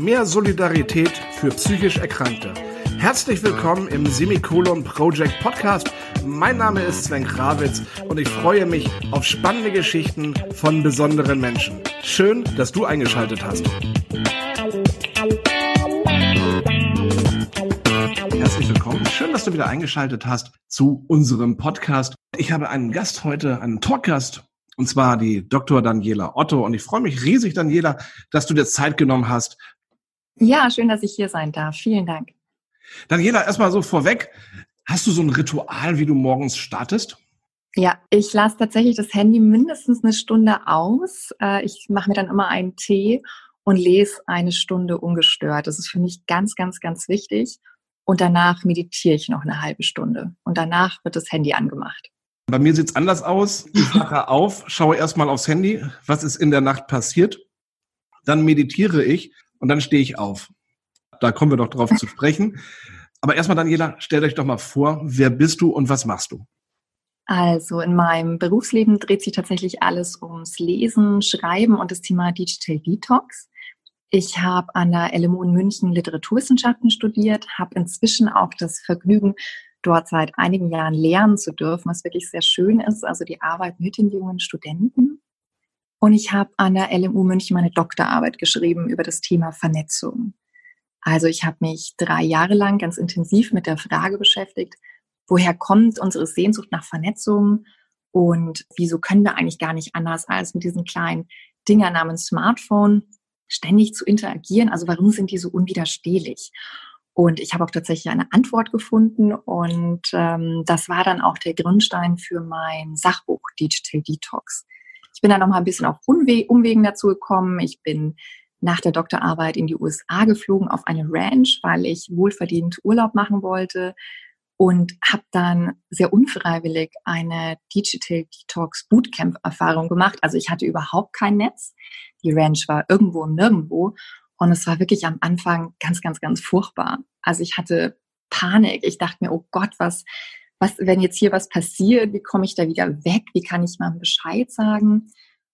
Mehr Solidarität für psychisch Erkrankte. Herzlich willkommen im Semikolon Project Podcast. Mein Name ist Sven Krawitz und ich freue mich auf spannende Geschichten von besonderen Menschen. Schön, dass du eingeschaltet hast. Herzlich willkommen. Schön, dass du wieder eingeschaltet hast zu unserem Podcast. Ich habe einen Gast heute, einen Talkgast und zwar die Dr. Daniela Otto. Und ich freue mich riesig, Daniela, dass du dir Zeit genommen hast. Ja, schön, dass ich hier sein darf. Vielen Dank. Daniela, erstmal so vorweg. Hast du so ein Ritual, wie du morgens startest? Ja, ich lasse tatsächlich das Handy mindestens eine Stunde aus. Äh, ich mache mir dann immer einen Tee und lese eine Stunde ungestört. Das ist für mich ganz, ganz, ganz wichtig. Und danach meditiere ich noch eine halbe Stunde. Und danach wird das Handy angemacht. Bei mir sieht es anders aus. Ich wache auf, schaue erstmal aufs Handy, was ist in der Nacht passiert. Dann meditiere ich und dann stehe ich auf. Da kommen wir doch drauf zu sprechen. Aber erstmal, Daniela, stellt euch doch mal vor, wer bist du und was machst du? Also in meinem Berufsleben dreht sich tatsächlich alles ums Lesen, Schreiben und das Thema Digital Detox. Ich habe an der LMU in München Literaturwissenschaften studiert, habe inzwischen auch das Vergnügen, dort seit einigen Jahren lernen zu dürfen, was wirklich sehr schön ist, also die Arbeit mit den jungen Studenten. Und ich habe an der LMU München meine Doktorarbeit geschrieben über das Thema Vernetzung. Also ich habe mich drei Jahre lang ganz intensiv mit der Frage beschäftigt, woher kommt unsere Sehnsucht nach Vernetzung und wieso können wir eigentlich gar nicht anders als mit diesen kleinen Dinger namens Smartphone ständig zu interagieren? Also warum sind die so unwiderstehlich? Und ich habe auch tatsächlich eine Antwort gefunden und ähm, das war dann auch der Grundstein für mein Sachbuch Digital Detox. Ich bin dann nochmal ein bisschen auf Umwe Umwegen dazu gekommen. Ich bin nach der Doktorarbeit in die USA geflogen auf eine Ranch, weil ich wohlverdient Urlaub machen wollte und habe dann sehr unfreiwillig eine Digital Detox Bootcamp Erfahrung gemacht. Also ich hatte überhaupt kein Netz. Die Ranch war irgendwo und nirgendwo und es war wirklich am Anfang ganz, ganz, ganz furchtbar. Also ich hatte Panik. Ich dachte mir, oh Gott, was, was, wenn jetzt hier was passiert, wie komme ich da wieder weg? Wie kann ich mal Bescheid sagen?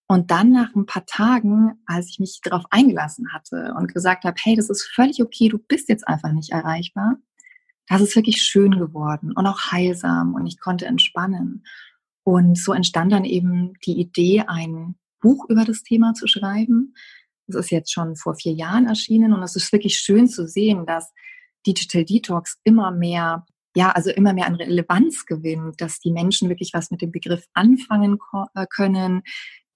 Und dann nach ein paar Tagen, als ich mich darauf eingelassen hatte und gesagt habe, hey, das ist völlig okay, du bist jetzt einfach nicht erreichbar, das ist wirklich schön geworden und auch heilsam und ich konnte entspannen. Und so entstand dann eben die Idee, ein Buch über das Thema zu schreiben, es ist jetzt schon vor vier Jahren erschienen und es ist wirklich schön zu sehen, dass Digital Detox immer mehr, ja, also immer mehr an Relevanz gewinnt, dass die Menschen wirklich was mit dem Begriff anfangen äh, können,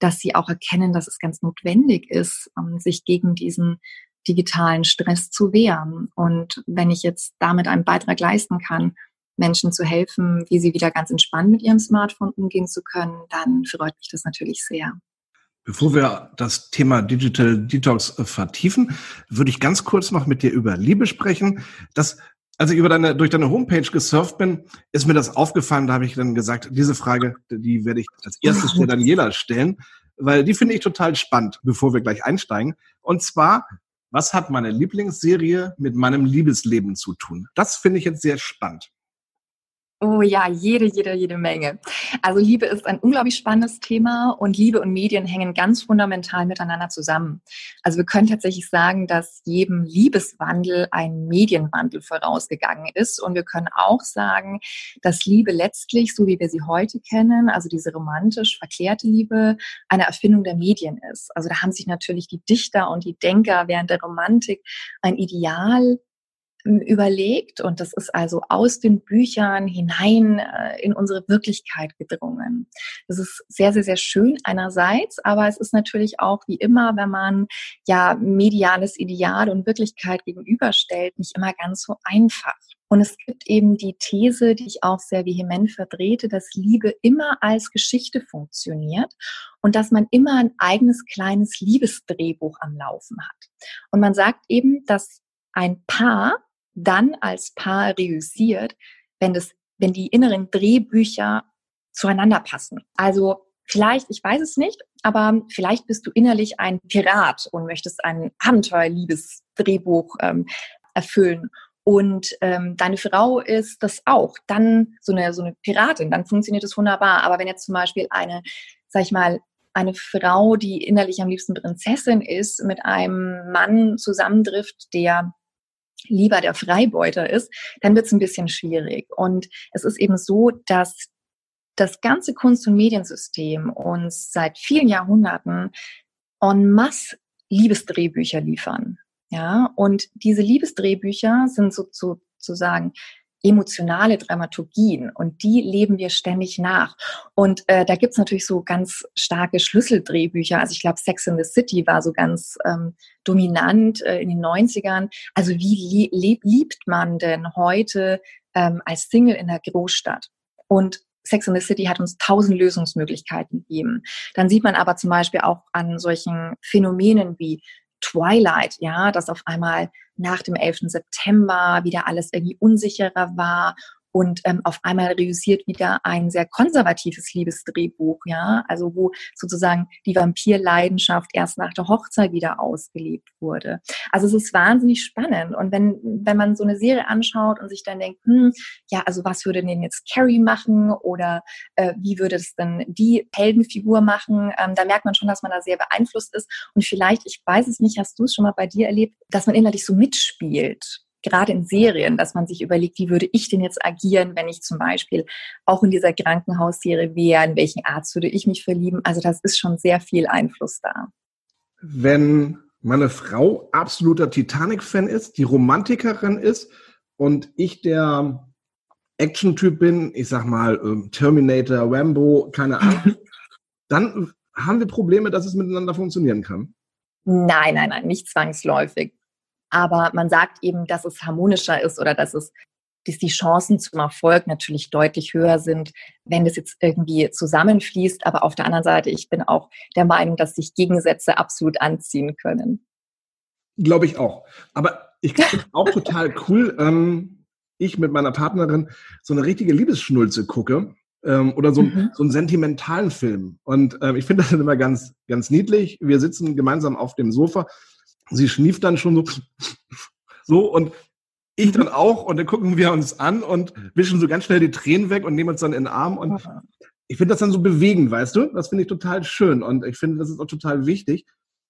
dass sie auch erkennen, dass es ganz notwendig ist, ähm, sich gegen diesen digitalen Stress zu wehren. Und wenn ich jetzt damit einen Beitrag leisten kann, Menschen zu helfen, wie sie wieder ganz entspannt mit ihrem Smartphone umgehen zu können, dann freut mich das natürlich sehr. Bevor wir das Thema Digital Detox äh, vertiefen, würde ich ganz kurz noch mit dir über Liebe sprechen. Das, als ich über deine, durch deine Homepage gesurft bin, ist mir das aufgefallen. Da habe ich dann gesagt, diese Frage, die werde ich als erstes der Daniela stellen, weil die finde ich total spannend, bevor wir gleich einsteigen. Und zwar, was hat meine Lieblingsserie mit meinem Liebesleben zu tun? Das finde ich jetzt sehr spannend. Oh ja, jede, jede, jede Menge. Also Liebe ist ein unglaublich spannendes Thema und Liebe und Medien hängen ganz fundamental miteinander zusammen. Also wir können tatsächlich sagen, dass jedem Liebeswandel ein Medienwandel vorausgegangen ist und wir können auch sagen, dass Liebe letztlich, so wie wir sie heute kennen, also diese romantisch verklärte Liebe, eine Erfindung der Medien ist. Also da haben sich natürlich die Dichter und die Denker während der Romantik ein Ideal überlegt und das ist also aus den Büchern hinein äh, in unsere Wirklichkeit gedrungen. Das ist sehr, sehr, sehr schön einerseits, aber es ist natürlich auch wie immer, wenn man ja mediales Ideal und Wirklichkeit gegenüberstellt, nicht immer ganz so einfach. Und es gibt eben die These, die ich auch sehr vehement vertrete, dass Liebe immer als Geschichte funktioniert und dass man immer ein eigenes kleines Liebesdrehbuch am Laufen hat. Und man sagt eben, dass ein Paar dann als Paar reüssiert, wenn das, wenn die inneren Drehbücher zueinander passen. Also vielleicht, ich weiß es nicht, aber vielleicht bist du innerlich ein Pirat und möchtest ein Abenteuerliebesdrehbuch ähm, erfüllen. Und ähm, deine Frau ist das auch, dann so eine, so eine Piratin, dann funktioniert es wunderbar. Aber wenn jetzt zum Beispiel eine, sag ich mal, eine Frau, die innerlich am liebsten Prinzessin ist, mit einem Mann zusammentrifft, der lieber der Freibeuter ist, dann wird es ein bisschen schwierig. Und es ist eben so, dass das ganze Kunst- und Mediensystem uns seit vielen Jahrhunderten en masse Liebesdrehbücher liefern. Ja, und diese Liebesdrehbücher sind so, sozusagen emotionale Dramaturgien und die leben wir ständig nach. Und äh, da gibt's natürlich so ganz starke Schlüsseldrehbücher. Also ich glaube, Sex in the City war so ganz ähm, dominant äh, in den 90ern. Also wie lieb, liebt man denn heute ähm, als Single in der Großstadt? Und Sex in the City hat uns tausend Lösungsmöglichkeiten gegeben. Dann sieht man aber zum Beispiel auch an solchen Phänomenen wie Twilight, ja, dass auf einmal nach dem 11. September wieder alles irgendwie unsicherer war und ähm, auf einmal reüssiert wieder ein sehr konservatives Liebesdrehbuch, ja, also wo sozusagen die Vampirleidenschaft erst nach der Hochzeit wieder ausgelebt wurde. Also es ist wahnsinnig spannend. Und wenn wenn man so eine Serie anschaut und sich dann denkt, hm, ja, also was würde denn jetzt Carrie machen? Oder äh, wie würde es denn die Heldenfigur machen, ähm, da merkt man schon, dass man da sehr beeinflusst ist. Und vielleicht, ich weiß es nicht, hast du es schon mal bei dir erlebt, dass man innerlich so mitspielt gerade in Serien, dass man sich überlegt, wie würde ich denn jetzt agieren, wenn ich zum Beispiel auch in dieser Krankenhausserie wäre, in welchen Arzt würde ich mich verlieben. Also das ist schon sehr viel Einfluss da. Wenn meine Frau absoluter Titanic-Fan ist, die Romantikerin ist und ich der Action-Typ bin, ich sag mal ähm, Terminator, Rambo, keine Ahnung, dann haben wir Probleme, dass es miteinander funktionieren kann. Nein, nein, nein, nicht zwangsläufig aber man sagt eben, dass es harmonischer ist oder dass es dass die Chancen zum Erfolg natürlich deutlich höher sind, wenn das jetzt irgendwie zusammenfließt. Aber auf der anderen Seite, ich bin auch der Meinung, dass sich Gegensätze absolut anziehen können. Glaube ich auch. Aber ich finde auch total cool, ähm, ich mit meiner Partnerin so eine richtige Liebesschnulze gucke ähm, oder so, mhm. so einen sentimentalen Film. Und ähm, ich finde das dann immer ganz, ganz niedlich. Wir sitzen gemeinsam auf dem Sofa sie schnieft dann schon so, so und ich dann auch und dann gucken wir uns an und wischen so ganz schnell die Tränen weg und nehmen uns dann in den Arm und ich finde das dann so bewegend, weißt du? Das finde ich total schön und ich finde, das ist auch total wichtig,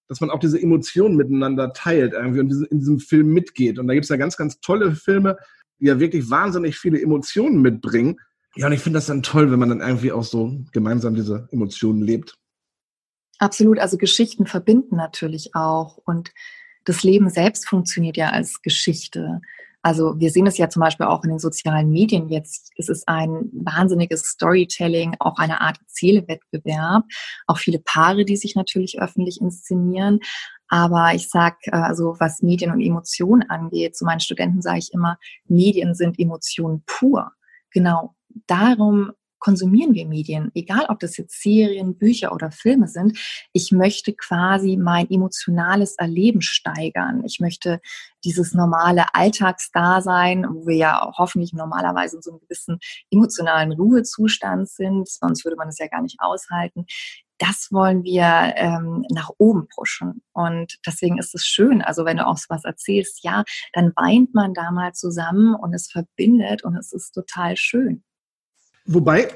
dass man auch diese Emotionen miteinander teilt irgendwie und in diesem Film mitgeht. Und da gibt es ja ganz, ganz tolle Filme, die ja wirklich wahnsinnig viele Emotionen mitbringen. Ja, und ich finde das dann toll, wenn man dann irgendwie auch so gemeinsam diese Emotionen lebt. Absolut, also Geschichten verbinden natürlich auch und das Leben selbst funktioniert ja als Geschichte. Also wir sehen es ja zum Beispiel auch in den sozialen Medien jetzt. Es ist ein wahnsinniges Storytelling, auch eine Art Erzählewettbewerb. Auch viele Paare, die sich natürlich öffentlich inszenieren. Aber ich sag, äh, also was Medien und Emotionen angeht, zu meinen Studenten sage ich immer, Medien sind Emotionen pur. Genau darum konsumieren wir Medien, egal ob das jetzt Serien, Bücher oder Filme sind. Ich möchte quasi mein emotionales Erleben steigern. Ich möchte dieses normale Alltagsdasein, wo wir ja hoffentlich normalerweise in so einem gewissen emotionalen Ruhezustand sind, sonst würde man es ja gar nicht aushalten. Das wollen wir ähm, nach oben pushen. Und deswegen ist es schön, also wenn du auch was erzählst, ja, dann weint man da mal zusammen und es verbindet und es ist total schön. Wobei,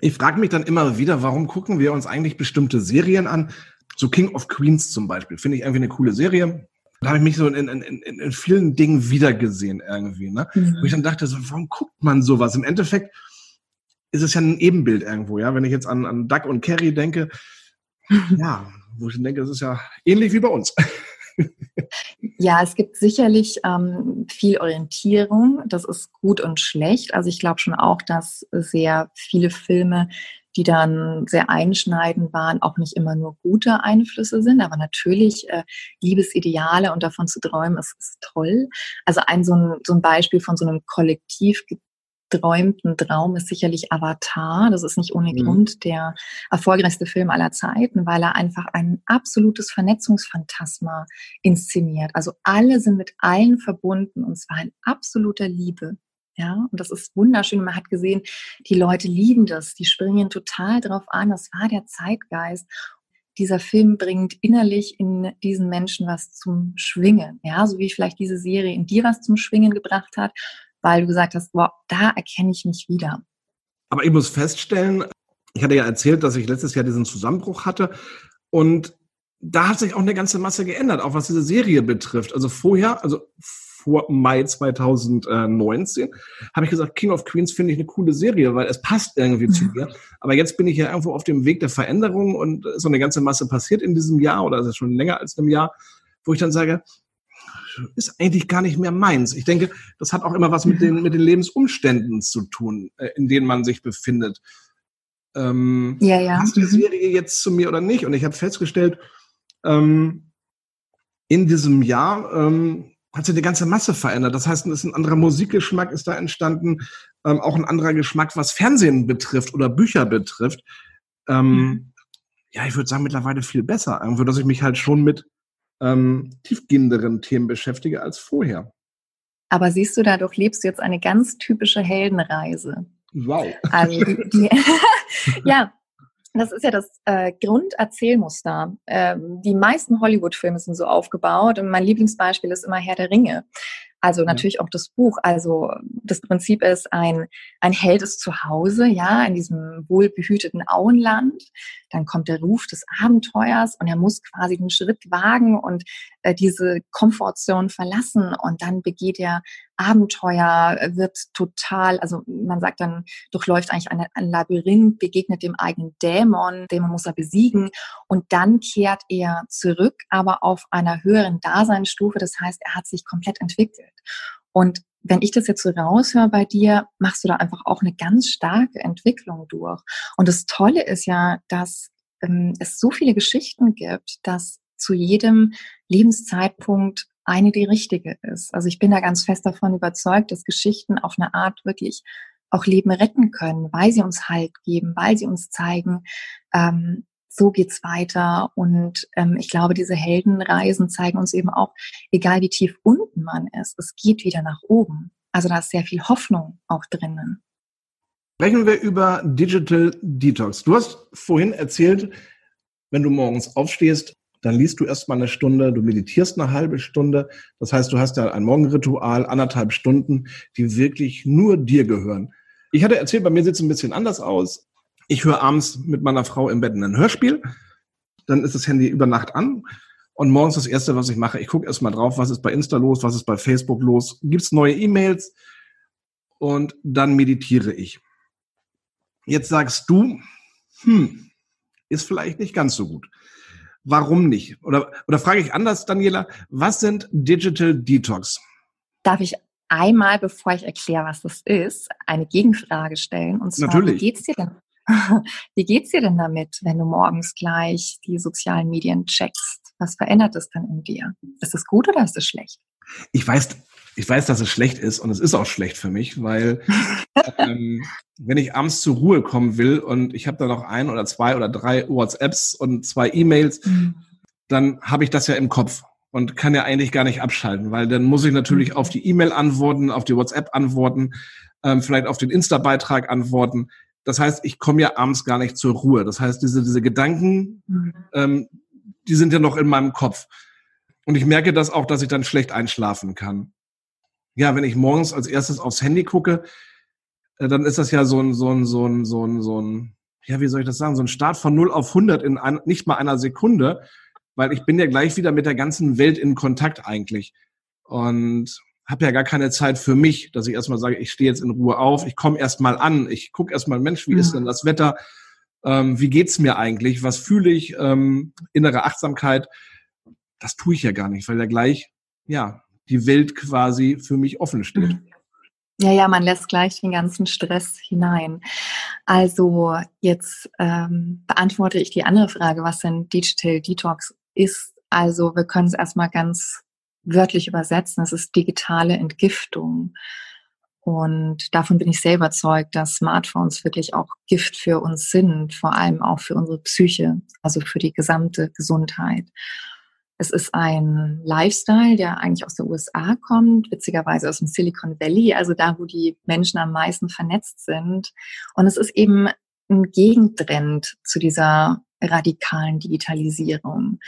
ich frage mich dann immer wieder, warum gucken wir uns eigentlich bestimmte Serien an? So King of Queens zum Beispiel, finde ich irgendwie eine coole Serie. Da habe ich mich so in, in, in, in vielen Dingen wiedergesehen irgendwie. Ne? Mhm. Wo ich dann dachte, so, warum guckt man sowas? Im Endeffekt ist es ja ein Ebenbild irgendwo. ja. Wenn ich jetzt an, an Doug und Carrie denke, ja, wo ich denke, das ist ja ähnlich wie bei uns. Ja, es gibt sicherlich ähm, viel Orientierung. Das ist gut und schlecht. Also ich glaube schon auch, dass sehr viele Filme, die dann sehr einschneidend waren, auch nicht immer nur gute Einflüsse sind. Aber natürlich äh, Liebesideale und davon zu träumen, ist, ist toll. Also ein so, ein so ein Beispiel von so einem Kollektiv geträumten Traum ist sicherlich Avatar. Das ist nicht ohne mhm. Grund der erfolgreichste Film aller Zeiten, weil er einfach ein absolutes Vernetzungsphantasma inszeniert. Also alle sind mit allen verbunden und zwar in absoluter Liebe. Ja, und das ist wunderschön. Man hat gesehen, die Leute lieben das. Die springen total drauf an. Das war der Zeitgeist dieser Film bringt innerlich in diesen Menschen was zum Schwingen. Ja, so wie vielleicht diese Serie in dir was zum Schwingen gebracht hat, weil du gesagt hast, wow, da erkenne ich mich wieder. Aber ich muss feststellen, ich hatte ja erzählt, dass ich letztes Jahr diesen Zusammenbruch hatte und da hat sich auch eine ganze Masse geändert, auch was diese Serie betrifft. Also vorher, also vor Mai 2019, habe ich gesagt, King of Queens finde ich eine coole Serie, weil es passt irgendwie mhm. zu mir. Aber jetzt bin ich ja irgendwo auf dem Weg der Veränderung und so eine ganze Masse passiert in diesem Jahr oder ist es schon länger als einem Jahr, wo ich dann sage, ist eigentlich gar nicht mehr meins. Ich denke, das hat auch immer was mit den, mit den Lebensumständen zu tun, äh, in denen man sich befindet. Ähm, ja, ja. Passt die mhm. Serie jetzt zu mir oder nicht? Und ich habe festgestellt, ähm, in diesem Jahr ähm, hat sich eine ganze Masse verändert. Das heißt, es ist ein anderer Musikgeschmack ist da entstanden, ähm, auch ein anderer Geschmack, was Fernsehen betrifft oder Bücher betrifft. Ähm, mhm. Ja, ich würde sagen, mittlerweile viel besser. Einfach, dass ich mich halt schon mit ähm, tiefgehenderen Themen beschäftige als vorher. Aber siehst du, dadurch lebst du jetzt eine ganz typische Heldenreise. Wow. Also die, die ja, das ist ja das äh, Grunderzählmuster. Ähm, die meisten Hollywood-Filme sind so aufgebaut und mein Lieblingsbeispiel ist immer Herr der Ringe. Also natürlich auch das Buch. Also das Prinzip ist, ein, ein Held ist zu Hause, ja, in diesem wohlbehüteten Auenland. Dann kommt der Ruf des Abenteuers und er muss quasi den Schritt wagen und äh, diese Komfortzone verlassen und dann begeht er Abenteuer, wird total, also man sagt dann, durchläuft eigentlich ein, ein Labyrinth, begegnet dem eigenen Dämon, den muss er besiegen und dann kehrt er zurück, aber auf einer höheren Daseinsstufe. Das heißt, er hat sich komplett entwickelt. Und wenn ich das jetzt so raushöre bei dir, machst du da einfach auch eine ganz starke Entwicklung durch. Und das Tolle ist ja, dass ähm, es so viele Geschichten gibt, dass zu jedem Lebenszeitpunkt eine die richtige ist. Also ich bin da ganz fest davon überzeugt, dass Geschichten auf eine Art wirklich auch Leben retten können, weil sie uns Halt geben, weil sie uns zeigen, ähm, so geht's weiter. Und ähm, ich glaube, diese Heldenreisen zeigen uns eben auch, egal wie tief unten man ist, es geht wieder nach oben. Also da ist sehr viel Hoffnung auch drinnen. Sprechen wir über Digital Detox. Du hast vorhin erzählt, wenn du morgens aufstehst, dann liest du erstmal eine Stunde, du meditierst eine halbe Stunde. Das heißt, du hast ja ein Morgenritual, anderthalb Stunden, die wirklich nur dir gehören. Ich hatte erzählt, bei mir sieht es ein bisschen anders aus. Ich höre abends mit meiner Frau im Bett ein Hörspiel. Dann ist das Handy über Nacht an. Und morgens das Erste, was ich mache, ich gucke erstmal drauf, was ist bei Insta los, was ist bei Facebook los, gibt es neue E-Mails und dann meditiere ich. Jetzt sagst du, hm, ist vielleicht nicht ganz so gut. Warum nicht? Oder, oder frage ich anders, Daniela, was sind Digital Detox? Darf ich einmal, bevor ich erkläre, was das ist, eine Gegenfrage stellen? Und zwar, Natürlich. wie geht's dir denn? Wie geht's dir denn damit, wenn du morgens gleich die sozialen Medien checkst? Was verändert es dann in dir? Ist es gut oder ist es schlecht? Ich weiß, ich weiß, dass es schlecht ist und es ist auch schlecht für mich, weil ähm, wenn ich abends zur Ruhe kommen will und ich habe da noch ein oder zwei oder drei WhatsApps und zwei E-Mails, mhm. dann habe ich das ja im Kopf und kann ja eigentlich gar nicht abschalten, weil dann muss ich natürlich mhm. auf die E-Mail antworten, auf die WhatsApp antworten, ähm, vielleicht auf den Insta-Beitrag antworten. Das heißt, ich komme ja abends gar nicht zur Ruhe. Das heißt, diese, diese Gedanken, mhm. ähm, die sind ja noch in meinem Kopf. Und ich merke das auch, dass ich dann schlecht einschlafen kann ja, wenn ich morgens als erstes aufs Handy gucke, äh, dann ist das ja so ein, so ein, so ein, so ein, so ein, ja, wie soll ich das sagen, so ein Start von 0 auf 100 in ein, nicht mal einer Sekunde, weil ich bin ja gleich wieder mit der ganzen Welt in Kontakt eigentlich. Und habe ja gar keine Zeit für mich, dass ich erstmal sage, ich stehe jetzt in Ruhe auf, ich komme erstmal an, ich gucke erstmal, Mensch, wie ist denn das Wetter, ähm, wie geht's mir eigentlich, was fühle ich, ähm, innere Achtsamkeit, das tue ich ja gar nicht, weil ja gleich, ja, die Welt quasi für mich offen steht. Mhm. Ja, ja, man lässt gleich den ganzen Stress hinein. Also jetzt ähm, beantworte ich die andere Frage, was denn Digital Detox ist. Also wir können es erstmal ganz wörtlich übersetzen. Es ist digitale Entgiftung. Und davon bin ich sehr überzeugt, dass Smartphones wirklich auch Gift für uns sind, vor allem auch für unsere Psyche, also für die gesamte Gesundheit. Es ist ein Lifestyle, der eigentlich aus der USA kommt, witzigerweise aus dem Silicon Valley, also da, wo die Menschen am meisten vernetzt sind. Und es ist eben ein Gegentrend zu dieser radikalen Digitalisierung.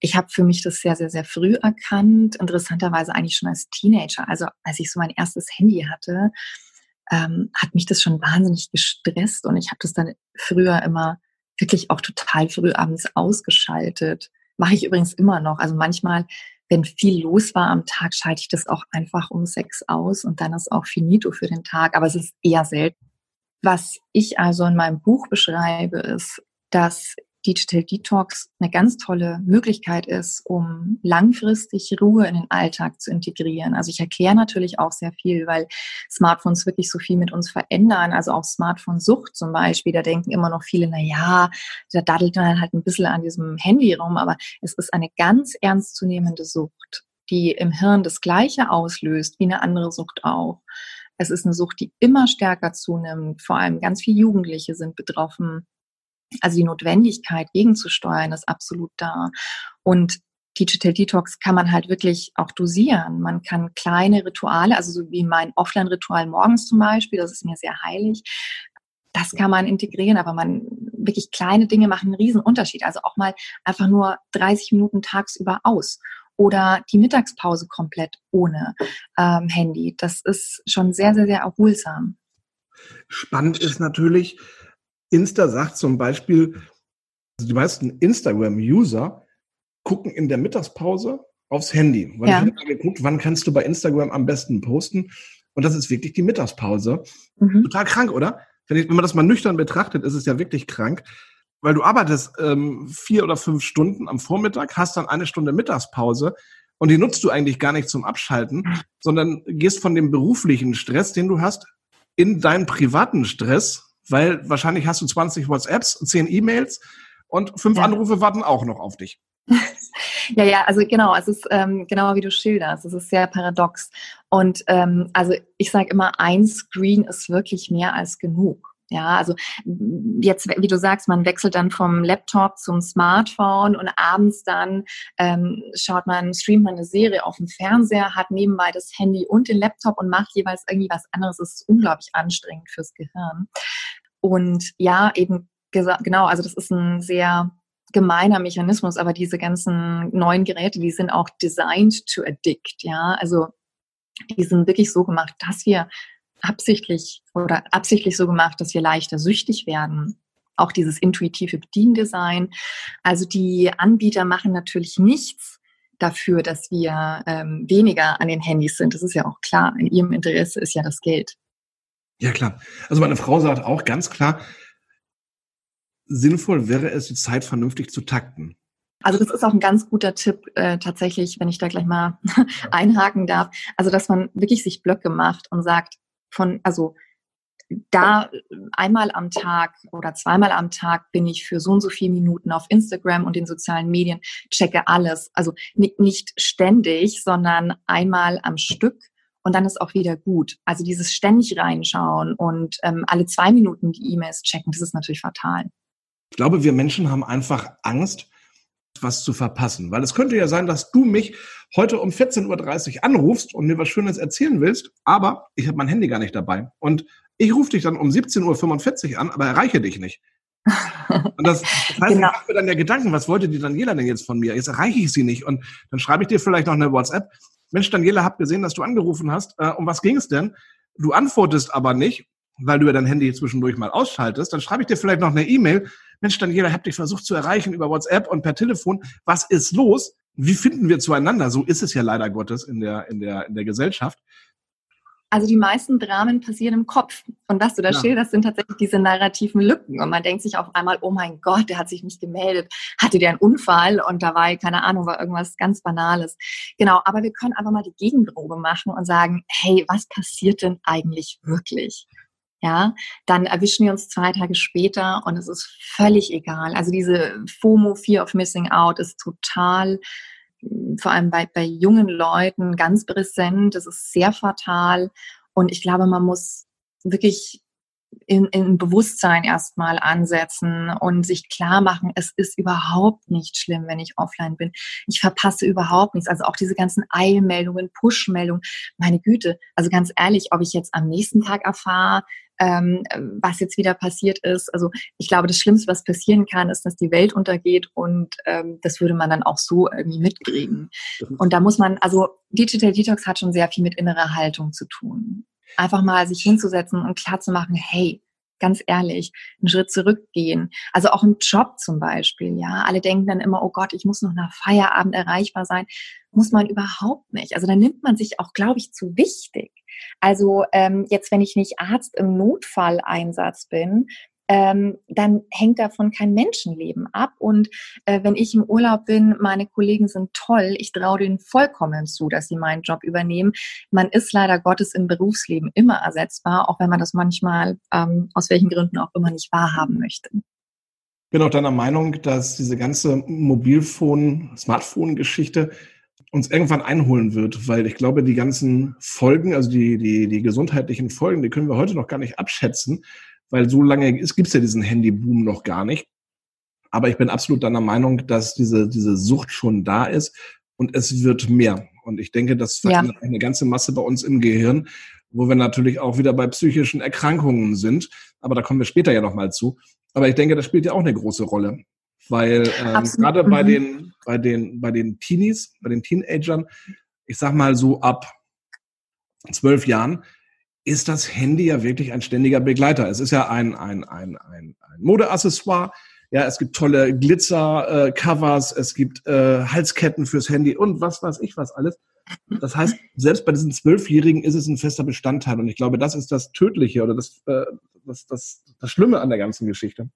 Ich habe für mich das sehr, sehr, sehr früh erkannt, interessanterweise eigentlich schon als Teenager. Also als ich so mein erstes Handy hatte, ähm, hat mich das schon wahnsinnig gestresst und ich habe das dann früher immer wirklich auch total früh abends ausgeschaltet. Mache ich übrigens immer noch. Also manchmal, wenn viel los war am Tag, schalte ich das auch einfach um sechs aus und dann ist auch finito für den Tag. Aber es ist eher selten. Was ich also in meinem Buch beschreibe, ist, dass Digital Detox eine ganz tolle Möglichkeit ist, um langfristig Ruhe in den Alltag zu integrieren. Also ich erkläre natürlich auch sehr viel, weil Smartphones wirklich so viel mit uns verändern. Also auch Smartphone-Sucht zum Beispiel, da denken immer noch viele, na ja, da daddelt man halt ein bisschen an diesem Handy rum, aber es ist eine ganz ernstzunehmende Sucht, die im Hirn das Gleiche auslöst wie eine andere Sucht auch. Es ist eine Sucht, die immer stärker zunimmt. Vor allem ganz viele Jugendliche sind betroffen also die Notwendigkeit, gegenzusteuern, ist absolut da. Und Digital Detox kann man halt wirklich auch dosieren. Man kann kleine Rituale, also so wie mein Offline-Ritual morgens zum Beispiel, das ist mir sehr heilig, das kann man integrieren, aber man wirklich kleine Dinge machen einen riesen Unterschied. Also auch mal einfach nur 30 Minuten tagsüber aus oder die Mittagspause komplett ohne ähm, Handy. Das ist schon sehr, sehr, sehr erholsam. Spannend ist natürlich, Insta sagt zum Beispiel, also die meisten Instagram-User gucken in der Mittagspause aufs Handy. Weil ja. ich habe geguckt, wann kannst du bei Instagram am besten posten? Und das ist wirklich die Mittagspause. Mhm. Total krank, oder? Wenn, ich, wenn, man das mal nüchtern betrachtet, ist es ja wirklich krank, weil du arbeitest ähm, vier oder fünf Stunden am Vormittag, hast dann eine Stunde Mittagspause und die nutzt du eigentlich gar nicht zum Abschalten, sondern gehst von dem beruflichen Stress, den du hast, in deinen privaten Stress weil wahrscheinlich hast du 20 WhatsApps, 10 E-Mails und fünf ja. Anrufe warten auch noch auf dich. ja, ja, also genau, es ist ähm, genau wie du schilderst, es ist sehr paradox. Und ähm, also ich sage immer, ein Screen ist wirklich mehr als genug. Ja, also jetzt, wie du sagst, man wechselt dann vom Laptop zum Smartphone und abends dann ähm, schaut man, streamt man eine Serie auf dem Fernseher, hat nebenbei das Handy und den Laptop und macht jeweils irgendwie was anderes. Das ist unglaublich anstrengend fürs Gehirn. Und ja, eben genau, also das ist ein sehr gemeiner Mechanismus, aber diese ganzen neuen Geräte, die sind auch designed to addict, ja. Also die sind wirklich so gemacht, dass wir absichtlich oder absichtlich so gemacht, dass wir leichter süchtig werden. Auch dieses intuitive Bediendesign. Also die Anbieter machen natürlich nichts dafür, dass wir ähm, weniger an den Handys sind. Das ist ja auch klar. In ihrem Interesse ist ja das Geld. Ja, klar. Also meine Frau sagt auch ganz klar, sinnvoll wäre es, die Zeit vernünftig zu takten. Also das ist auch ein ganz guter Tipp äh, tatsächlich, wenn ich da gleich mal einhaken darf. Also dass man wirklich sich Blöcke macht und sagt, von, also da einmal am Tag oder zweimal am Tag bin ich für so und so viele Minuten auf Instagram und den sozialen Medien, checke alles. Also nicht, ständig, sondern einmal am Stück und dann ist auch wieder gut. Also dieses ständig reinschauen und ähm, alle zwei Minuten die E-Mails checken, das ist natürlich fatal. Ich glaube, wir Menschen haben einfach Angst, was zu verpassen. Weil es könnte ja sein, dass du mich heute um 14.30 Uhr anrufst und mir was Schönes erzählen willst, aber ich habe mein Handy gar nicht dabei. Und ich rufe dich dann um 17.45 Uhr an, aber erreiche dich nicht. Und das, das heißt, genau. ich mache mir dann ja Gedanken, was wollte die Daniela denn jetzt von mir? Jetzt erreiche ich sie nicht. Und dann schreibe ich dir vielleicht noch eine WhatsApp. Mensch, Daniela, hab gesehen, dass du angerufen hast. Äh, um was ging es denn? Du antwortest aber nicht, weil du ja dein Handy zwischendurch mal ausschaltest. Dann schreibe ich dir vielleicht noch eine E-Mail. Mensch, Daniela, hab dich versucht zu erreichen über WhatsApp und per Telefon. Was ist los? Wie finden wir zueinander? So ist es ja leider Gottes in der, in der, in der Gesellschaft. Also die meisten Dramen passieren im Kopf. Und was du da ja. schilderst, sind tatsächlich diese narrativen Lücken. Und man denkt sich auf einmal, oh mein Gott, der hat sich nicht gemeldet. Hatte der einen Unfall und dabei, keine Ahnung, war irgendwas ganz Banales. Genau, aber wir können einfach mal die Gegenprobe machen und sagen, hey, was passiert denn eigentlich wirklich? Ja, dann erwischen wir uns zwei Tage später und es ist völlig egal. Also diese FOMO, Fear of Missing Out, ist total vor allem bei, bei jungen Leuten ganz präsent. Das ist sehr fatal. Und ich glaube, man muss wirklich in, in Bewusstsein erstmal ansetzen und sich klar machen, es ist überhaupt nicht schlimm, wenn ich offline bin. Ich verpasse überhaupt nichts. Also auch diese ganzen Eilmeldungen, Push-Meldungen. Meine Güte, also ganz ehrlich, ob ich jetzt am nächsten Tag erfahre, ähm, was jetzt wieder passiert ist. Also ich glaube, das Schlimmste, was passieren kann, ist, dass die Welt untergeht und ähm, das würde man dann auch so irgendwie mitkriegen. Und da muss man, also Digital Detox hat schon sehr viel mit innerer Haltung zu tun. Einfach mal sich hinzusetzen und klar zu machen, hey, ganz ehrlich, einen Schritt zurückgehen. Also auch im Job zum Beispiel, ja. Alle denken dann immer, oh Gott, ich muss noch nach Feierabend erreichbar sein. Muss man überhaupt nicht. Also da nimmt man sich auch, glaube ich, zu wichtig. Also ähm, jetzt, wenn ich nicht Arzt im Notfalleinsatz bin, ähm, dann hängt davon kein Menschenleben ab. Und äh, wenn ich im Urlaub bin, meine Kollegen sind toll, ich traue denen vollkommen zu, dass sie meinen Job übernehmen. Man ist leider Gottes im Berufsleben immer ersetzbar, auch wenn man das manchmal ähm, aus welchen Gründen auch immer nicht wahrhaben möchte. Ich bin auch deiner Meinung, dass diese ganze Mobilphone, Smartphone-Geschichte uns irgendwann einholen wird, weil ich glaube, die ganzen Folgen, also die, die, die gesundheitlichen Folgen, die können wir heute noch gar nicht abschätzen weil so lange gibt es ja diesen Handyboom noch gar nicht. Aber ich bin absolut deiner Meinung, dass diese, diese Sucht schon da ist und es wird mehr. Und ich denke, das verändert ja. eine ganze Masse bei uns im Gehirn, wo wir natürlich auch wieder bei psychischen Erkrankungen sind. Aber da kommen wir später ja nochmal zu. Aber ich denke, das spielt ja auch eine große Rolle. Weil ähm, gerade bei mhm. den, bei den, bei den Teenies, bei den Teenagern, ich sag mal so ab zwölf Jahren, ist das Handy ja wirklich ein ständiger Begleiter. Es ist ja ein, ein, ein, ein, ein Modeaccessoire. Ja, es gibt tolle Glitzer-Covers, äh, es gibt äh, Halsketten fürs Handy und was weiß ich was alles. Das heißt, selbst bei diesen Zwölfjährigen ist es ein fester Bestandteil. Und ich glaube, das ist das Tödliche oder das, äh, das, das, das Schlimme an der ganzen Geschichte.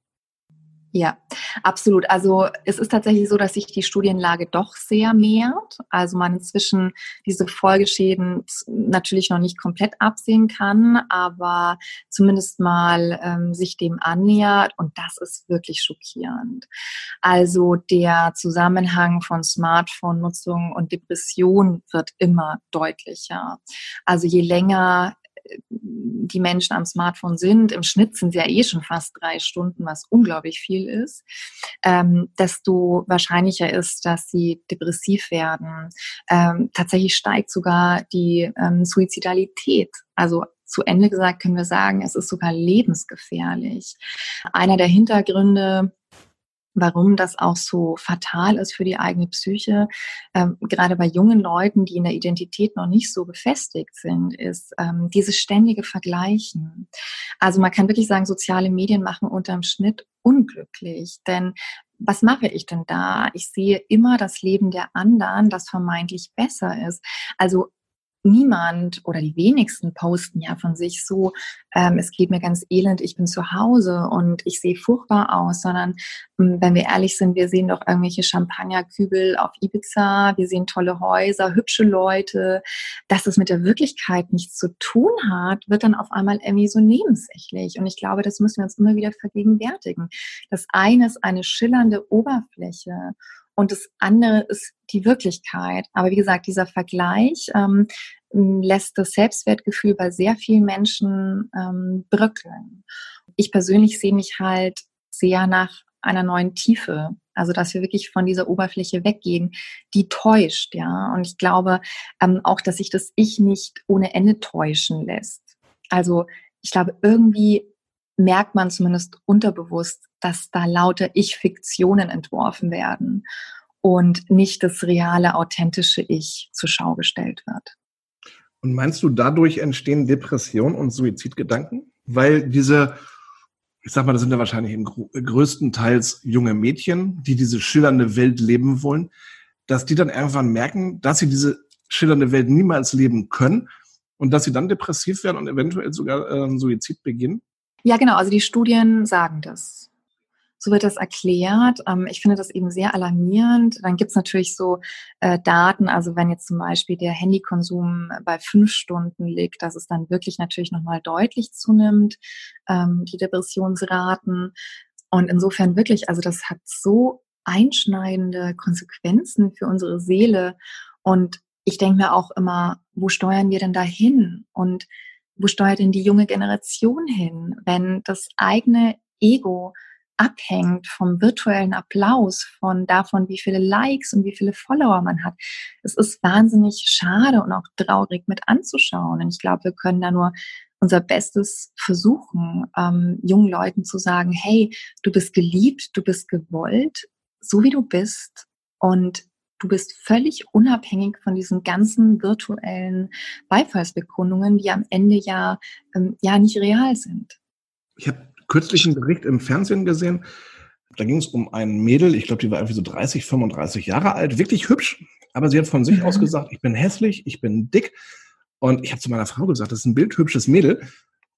Ja, absolut. Also es ist tatsächlich so, dass sich die Studienlage doch sehr mehrt. Also man inzwischen diese Folgeschäden natürlich noch nicht komplett absehen kann, aber zumindest mal ähm, sich dem annähert und das ist wirklich schockierend. Also der Zusammenhang von Smartphone-Nutzung und Depression wird immer deutlicher. Also je länger die Menschen am Smartphone sind, im Schnitt sind sie ja eh schon fast drei Stunden, was unglaublich viel ist, ähm, desto wahrscheinlicher ist, dass sie depressiv werden. Ähm, tatsächlich steigt sogar die ähm, Suizidalität. Also zu Ende gesagt können wir sagen, es ist sogar lebensgefährlich. Einer der Hintergründe warum das auch so fatal ist für die eigene Psyche, ähm, gerade bei jungen Leuten, die in der Identität noch nicht so befestigt sind, ist ähm, dieses ständige Vergleichen. Also man kann wirklich sagen, soziale Medien machen unterm Schnitt unglücklich, denn was mache ich denn da? Ich sehe immer das Leben der anderen, das vermeintlich besser ist. Also niemand oder die wenigsten posten ja von sich so, ähm, es geht mir ganz elend, ich bin zu Hause und ich sehe furchtbar aus, sondern ähm, wenn wir ehrlich sind, wir sehen doch irgendwelche Champagnerkübel auf Ibiza, wir sehen tolle Häuser, hübsche Leute. Dass es mit der Wirklichkeit nichts zu tun hat, wird dann auf einmal irgendwie so nebensächlich. Und ich glaube, das müssen wir uns immer wieder vergegenwärtigen. Das eine ist eine schillernde Oberfläche und das andere ist die Wirklichkeit. Aber wie gesagt, dieser Vergleich ähm, lässt das Selbstwertgefühl bei sehr vielen Menschen ähm, bröckeln. Ich persönlich sehe mich halt sehr nach einer neuen Tiefe. Also, dass wir wirklich von dieser Oberfläche weggehen, die täuscht, ja. Und ich glaube ähm, auch, dass sich das Ich nicht ohne Ende täuschen lässt. Also, ich glaube, irgendwie merkt man zumindest unterbewusst, dass da lauter Ich-Fiktionen entworfen werden und nicht das reale, authentische Ich zur Schau gestellt wird. Und meinst du, dadurch entstehen Depressionen und Suizidgedanken? Weil diese, ich sag mal, das sind ja wahrscheinlich im größtenteils junge Mädchen, die diese schillernde Welt leben wollen, dass die dann irgendwann merken, dass sie diese schillernde Welt niemals leben können und dass sie dann depressiv werden und eventuell sogar äh, Suizid beginnen? Ja, genau. Also die Studien sagen das. So wird das erklärt. Ähm, ich finde das eben sehr alarmierend. Dann gibt es natürlich so äh, Daten, also wenn jetzt zum Beispiel der Handykonsum bei fünf Stunden liegt, dass es dann wirklich natürlich nochmal deutlich zunimmt, ähm, die Depressionsraten. Und insofern wirklich, also das hat so einschneidende Konsequenzen für unsere Seele. Und ich denke mir auch immer, wo steuern wir denn da hin? Und wo steuert denn die junge Generation hin, wenn das eigene Ego abhängt vom virtuellen Applaus, von davon, wie viele Likes und wie viele Follower man hat. Es ist wahnsinnig schade und auch traurig mit anzuschauen. Und ich glaube, wir können da nur unser Bestes versuchen, ähm, jungen Leuten zu sagen, hey, du bist geliebt, du bist gewollt, so wie du bist. Und Du bist völlig unabhängig von diesen ganzen virtuellen Beifallsbekundungen, die am Ende ja, ähm, ja nicht real sind. Ich habe kürzlich einen Bericht im Fernsehen gesehen. Da ging es um ein Mädel, ich glaube, die war irgendwie so 30, 35 Jahre alt, wirklich hübsch, aber sie hat von sich mhm. aus gesagt, ich bin hässlich, ich bin dick. Und ich habe zu meiner Frau gesagt, das ist ein bildhübsches Mädel.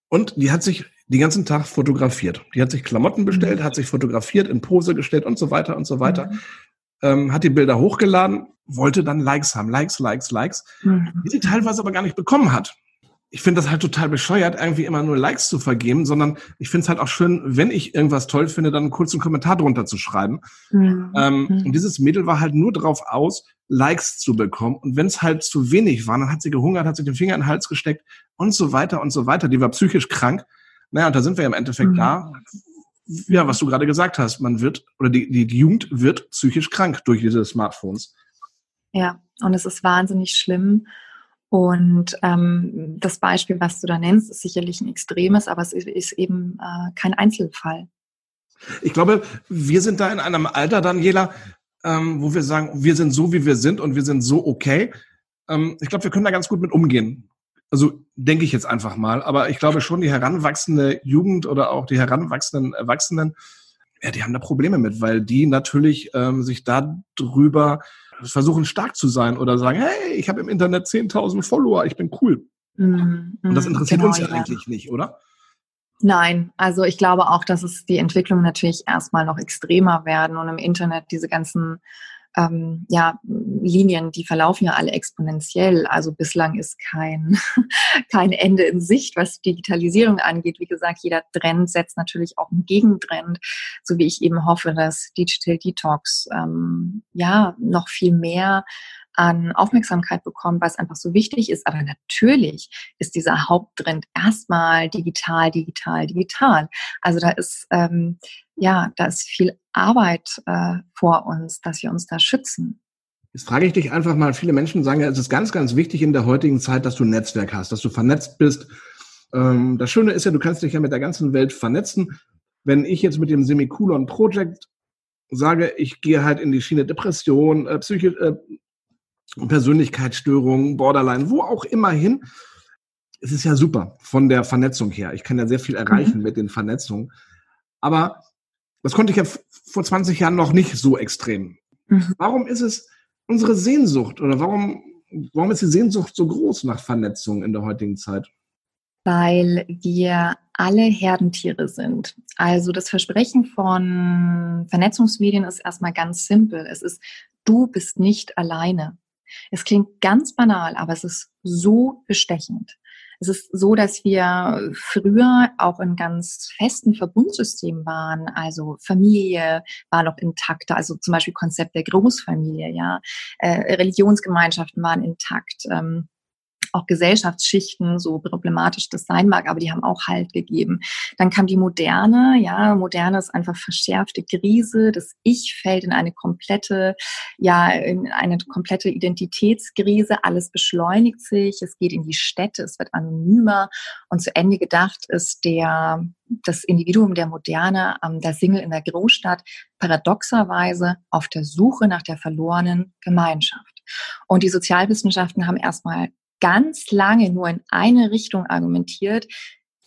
Und die hat sich den ganzen Tag fotografiert. Die hat sich Klamotten bestellt, mhm. hat sich fotografiert, in Pose gestellt und so weiter und so weiter. Mhm. Ähm, hat die Bilder hochgeladen, wollte dann Likes haben, Likes, Likes, Likes, mhm. die sie teilweise aber gar nicht bekommen hat ich finde das halt total bescheuert, irgendwie immer nur Likes zu vergeben, sondern ich finde es halt auch schön, wenn ich irgendwas toll finde, dann einen kurzen Kommentar drunter zu schreiben. Mhm. Ähm, mhm. Und dieses Mädel war halt nur darauf aus, Likes zu bekommen. Und wenn es halt zu wenig war, dann hat sie gehungert, hat sich den Finger in den Hals gesteckt und so weiter und so weiter. Die war psychisch krank. Naja, und da sind wir im Endeffekt mhm. da. Ja, was du gerade gesagt hast, man wird, oder die, die Jugend wird psychisch krank durch diese Smartphones. Ja, und es ist wahnsinnig schlimm. Und ähm, das Beispiel, was du da nennst, ist sicherlich ein extremes, aber es ist, eben äh, kein Einzelfall. Ich glaube, wir sind da in einem Alter, Daniela, ähm, wo wir sagen, wir sind so, wie wir sind und wir sind so okay. Ähm, ich glaube, wir können da ganz gut mit umgehen. Also denke ich jetzt einfach mal. Aber ich glaube schon, die heranwachsende Jugend oder auch die heranwachsenden Erwachsenen, ja, die haben da Probleme mit, weil die natürlich ähm, sich darüber versuchen stark zu sein oder sagen, hey, ich habe im Internet 10.000 Follower, ich bin cool. Mhm, Und das mhm, interessiert genau, uns ja, ja eigentlich nicht, oder? Nein, also ich glaube auch, dass es die Entwicklung natürlich erstmal noch extremer werden und im Internet diese ganzen ähm, ja, Linien, die verlaufen ja alle exponentiell. Also bislang ist kein, kein Ende in Sicht, was Digitalisierung angeht. Wie gesagt, jeder Trend setzt natürlich auch einen Gegentrend, so wie ich eben hoffe, dass Digital Detox ähm, ja noch viel mehr an Aufmerksamkeit bekommt, weil es einfach so wichtig ist. Aber natürlich ist dieser Haupttrend erstmal digital, digital, digital. Also da ist ähm, ja, da ist viel Arbeit äh, vor uns, dass wir uns da schützen. Jetzt frage ich dich einfach mal, viele Menschen sagen ja, es ist ganz, ganz wichtig in der heutigen Zeit, dass du ein Netzwerk hast, dass du vernetzt bist. Ähm, das Schöne ist ja, du kannst dich ja mit der ganzen Welt vernetzen. Wenn ich jetzt mit dem Semikolon Project sage, ich gehe halt in die Schiene Depression, äh, Psyche, äh, Persönlichkeitsstörungen, Borderline, wo auch immer hin. Es ist ja super von der Vernetzung her. Ich kann ja sehr viel erreichen mhm. mit den Vernetzungen. Aber das konnte ich ja vor 20 Jahren noch nicht so extrem. Mhm. Warum ist es unsere Sehnsucht oder warum, warum ist die Sehnsucht so groß nach Vernetzung in der heutigen Zeit? Weil wir alle Herdentiere sind. Also das Versprechen von Vernetzungsmedien ist erstmal ganz simpel. Es ist, du bist nicht alleine. Es klingt ganz banal, aber es ist so bestechend. Es ist so, dass wir früher auch in ganz festen Verbundsystemen waren. Also Familie war noch intakter, also zum Beispiel Konzept der Großfamilie, ja. Äh, Religionsgemeinschaften waren intakt. Ähm, auch Gesellschaftsschichten, so problematisch das sein mag, aber die haben auch Halt gegeben. Dann kam die Moderne, ja, Moderne ist einfach verschärfte Krise, das Ich fällt in eine komplette, ja, in eine komplette Identitätskrise, alles beschleunigt sich, es geht in die Städte, es wird anonymer und zu Ende gedacht ist der, das Individuum der Moderne, ähm, der Single in der Großstadt, paradoxerweise auf der Suche nach der verlorenen Gemeinschaft. Und die Sozialwissenschaften haben erstmal ganz lange nur in eine Richtung argumentiert.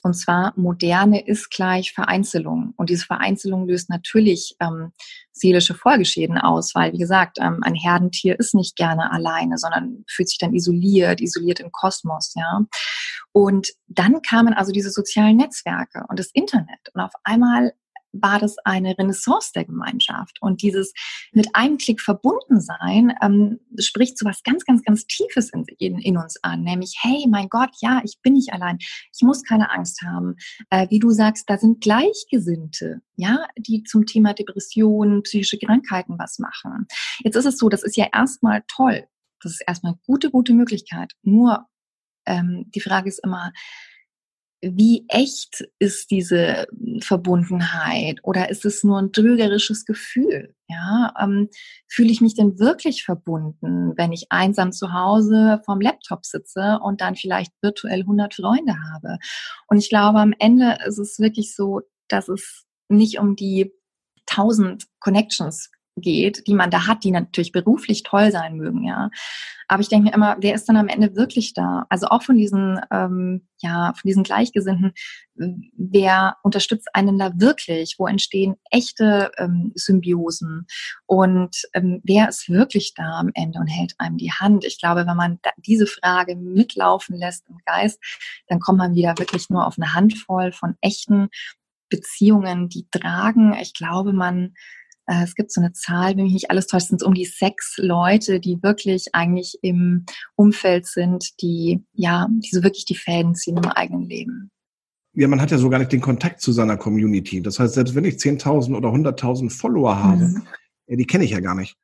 Und zwar moderne ist gleich Vereinzelung. Und diese Vereinzelung löst natürlich ähm, seelische Folgeschäden aus, weil, wie gesagt, ähm, ein Herdentier ist nicht gerne alleine, sondern fühlt sich dann isoliert, isoliert im Kosmos, ja. Und dann kamen also diese sozialen Netzwerke und das Internet. Und auf einmal war das eine Renaissance der Gemeinschaft. Und dieses mit einem Klick verbunden sein ähm, spricht so was ganz, ganz, ganz Tiefes in, in, in, uns an. Nämlich, hey, mein Gott, ja, ich bin nicht allein. Ich muss keine Angst haben. Äh, wie du sagst, da sind Gleichgesinnte, ja, die zum Thema Depression, psychische Krankheiten was machen. Jetzt ist es so, das ist ja erstmal toll. Das ist erstmal eine gute, gute Möglichkeit. Nur ähm, die Frage ist immer, wie echt ist diese Verbundenheit oder ist es nur ein trügerisches Gefühl? Ja, ähm, fühle ich mich denn wirklich verbunden, wenn ich einsam zu Hause vorm Laptop sitze und dann vielleicht virtuell 100 Freunde habe? Und ich glaube, am Ende ist es wirklich so, dass es nicht um die 1000 Connections geht, die man da hat, die natürlich beruflich toll sein mögen, ja. Aber ich denke mir immer, wer ist dann am Ende wirklich da? Also auch von diesen, ähm, ja, von diesen Gleichgesinnten, wer unterstützt einen da wirklich? Wo entstehen echte ähm, Symbiosen? Und ähm, wer ist wirklich da am Ende und hält einem die Hand? Ich glaube, wenn man diese Frage mitlaufen lässt im Geist, dann kommt man wieder wirklich nur auf eine Handvoll von echten Beziehungen, die tragen. Ich glaube, man es gibt so eine Zahl, wenn mich nicht alles täuscht, sind es um die sechs Leute, die wirklich eigentlich im Umfeld sind, die ja, die so wirklich die Fäden ziehen im eigenen Leben. Ja, man hat ja so gar nicht den Kontakt zu seiner Community. Das heißt, selbst wenn ich 10.000 oder 100.000 Follower habe, mhm. ja, die kenne ich ja gar nicht.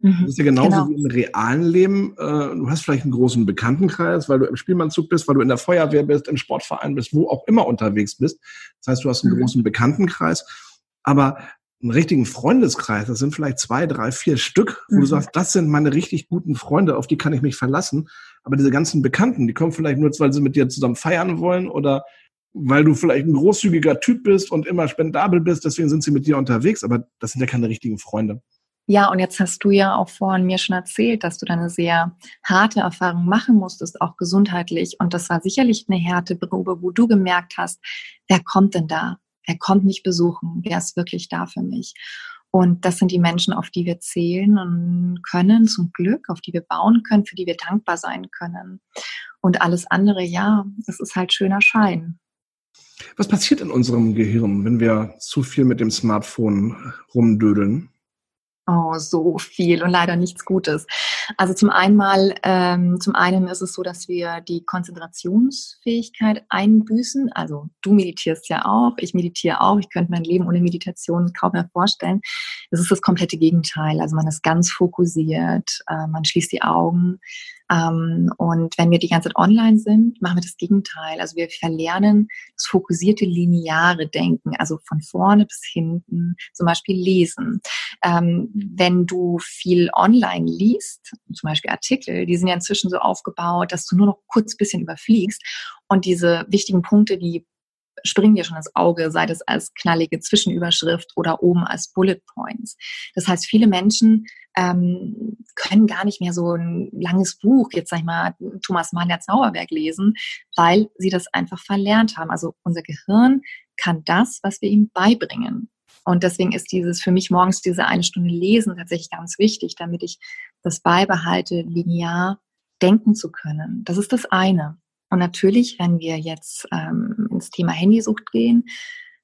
Mhm, das ist ja genauso genau. wie im realen Leben. Äh, du hast vielleicht einen großen Bekanntenkreis, weil du im Spielmannzug bist, weil du in der Feuerwehr bist, im Sportverein bist, wo auch immer unterwegs bist. Das heißt, du hast einen mhm. großen Bekanntenkreis. Aber einen richtigen Freundeskreis, das sind vielleicht zwei, drei, vier Stück, wo mhm. du sagst, das sind meine richtig guten Freunde, auf die kann ich mich verlassen. Aber diese ganzen Bekannten, die kommen vielleicht nur, weil sie mit dir zusammen feiern wollen oder weil du vielleicht ein großzügiger Typ bist und immer spendabel bist, deswegen sind sie mit dir unterwegs, aber das sind ja keine richtigen Freunde. Ja, und jetzt hast du ja auch vorhin mir schon erzählt, dass du da eine sehr harte Erfahrung machen musstest, auch gesundheitlich. Und das war sicherlich eine Härteprobe, wo du gemerkt hast, wer kommt denn da? Er kommt mich besuchen, wer ist wirklich da für mich. Und das sind die Menschen, auf die wir zählen können, zum Glück, auf die wir bauen können, für die wir dankbar sein können. Und alles andere, ja, es ist halt schöner Schein. Was passiert in unserem Gehirn, wenn wir zu viel mit dem Smartphone rumdödeln? Oh, so viel und leider nichts Gutes. Also zum einmal, ähm, zum einen ist es so, dass wir die Konzentrationsfähigkeit einbüßen. Also du meditierst ja auch, ich meditiere auch. Ich könnte mein Leben ohne Meditation kaum mehr vorstellen. Es ist das komplette Gegenteil. Also man ist ganz fokussiert, äh, man schließt die Augen, ähm, und wenn wir die ganze Zeit online sind, machen wir das Gegenteil. Also wir verlernen das fokussierte lineare Denken, also von vorne bis hinten, zum Beispiel lesen. Ähm, wenn du viel online liest, zum Beispiel Artikel, die sind ja inzwischen so aufgebaut, dass du nur noch kurz bisschen überfliegst und diese wichtigen Punkte, die springen dir schon ins Auge, sei das als knallige Zwischenüberschrift oder oben als Bullet Points. Das heißt, viele Menschen ähm, können gar nicht mehr so ein langes Buch, jetzt sag ich mal, Thomas Mann der Zauberberg lesen, weil sie das einfach verlernt haben. Also unser Gehirn kann das, was wir ihm beibringen. Und deswegen ist dieses für mich morgens diese eine Stunde Lesen tatsächlich ganz wichtig, damit ich das beibehalte, linear denken zu können. Das ist das eine. Und natürlich, wenn wir jetzt ähm, ins Thema Handysucht gehen,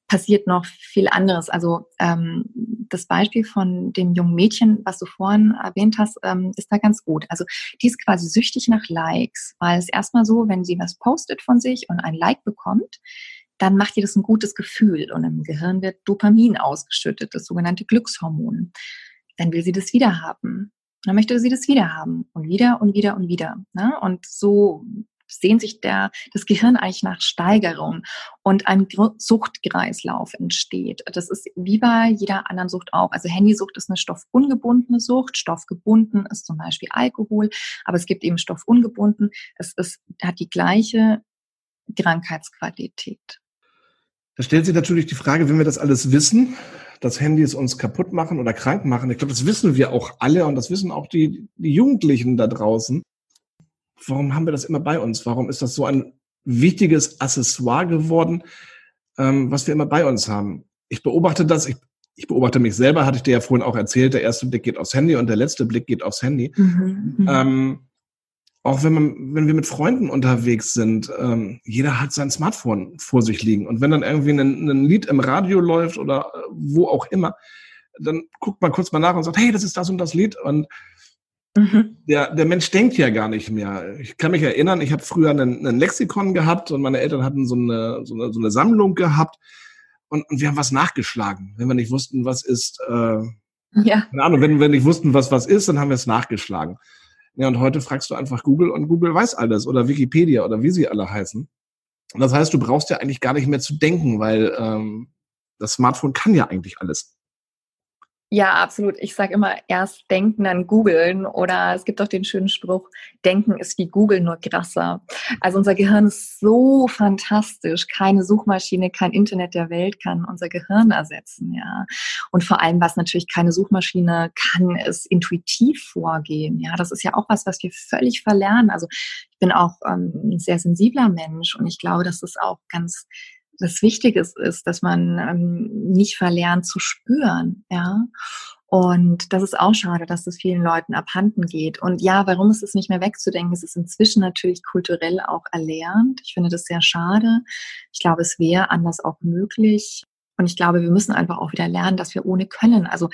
passiert noch viel anderes. Also ähm, das Beispiel von dem jungen Mädchen, was du vorhin erwähnt hast, ähm, ist da ganz gut. Also die ist quasi süchtig nach Likes, weil es erstmal so, wenn sie was postet von sich und ein Like bekommt, dann macht ihr das ein gutes Gefühl und im Gehirn wird Dopamin ausgeschüttet, das sogenannte Glückshormon. Dann will sie das wieder haben. dann möchte sie das wieder haben und wieder und wieder und wieder. Ne? Und so sehnt sich der, das Gehirn eigentlich nach Steigerung und ein Suchtkreislauf entsteht. Das ist wie bei jeder anderen Sucht auch. Also Handysucht ist eine stoffungebundene Sucht. Stoffgebunden ist zum Beispiel Alkohol, aber es gibt eben stoffungebunden. Es ist, hat die gleiche Krankheitsqualität. Da stellt sich natürlich die Frage, wenn wir das alles wissen, dass Handys uns kaputt machen oder krank machen. Ich glaube, das wissen wir auch alle und das wissen auch die, die Jugendlichen da draußen warum haben wir das immer bei uns? Warum ist das so ein wichtiges Accessoire geworden, ähm, was wir immer bei uns haben? Ich beobachte das, ich, ich beobachte mich selber, hatte ich dir ja vorhin auch erzählt, der erste Blick geht aufs Handy und der letzte Blick geht aufs Handy. Mhm, mhm. ähm, auch wenn man, wenn wir mit Freunden unterwegs sind, ähm, jeder hat sein Smartphone vor sich liegen. Und wenn dann irgendwie ein, ein Lied im Radio läuft oder äh, wo auch immer, dann guckt man kurz mal nach und sagt, hey, das ist das und das Lied. Und Mhm. Der, der Mensch denkt ja gar nicht mehr. Ich kann mich erinnern, ich habe früher einen, einen, Lexikon gehabt und meine Eltern hatten so eine, so eine, so eine Sammlung gehabt und, und, wir haben was nachgeschlagen. Wenn wir nicht wussten, was ist, äh, ja. keine Ahnung, wenn wir nicht wussten, was was ist, dann haben wir es nachgeschlagen. Ja, und heute fragst du einfach Google und Google weiß alles oder Wikipedia oder wie sie alle heißen. Und das heißt, du brauchst ja eigentlich gar nicht mehr zu denken, weil ähm, das Smartphone kann ja eigentlich alles. Ja, absolut. Ich sage immer, erst denken, dann googeln. Oder es gibt auch den schönen Spruch, denken ist wie Google, nur krasser. Also unser Gehirn ist so fantastisch. Keine Suchmaschine, kein Internet der Welt kann unser Gehirn ersetzen, ja. Und vor allem, was natürlich keine Suchmaschine kann, ist intuitiv vorgehen. Ja, das ist ja auch was, was wir völlig verlernen. Also ich bin auch ähm, ein sehr sensibler Mensch und ich glaube, dass es auch ganz was Wichtiges ist, dass man ähm, nicht verlernt zu spüren, ja. Und das ist auch schade, dass das vielen Leuten abhanden geht. Und ja, warum ist es nicht mehr wegzudenken? Es ist inzwischen natürlich kulturell auch erlernt. Ich finde das sehr schade. Ich glaube, es wäre anders auch möglich. Und ich glaube, wir müssen einfach auch wieder lernen, dass wir ohne können. Also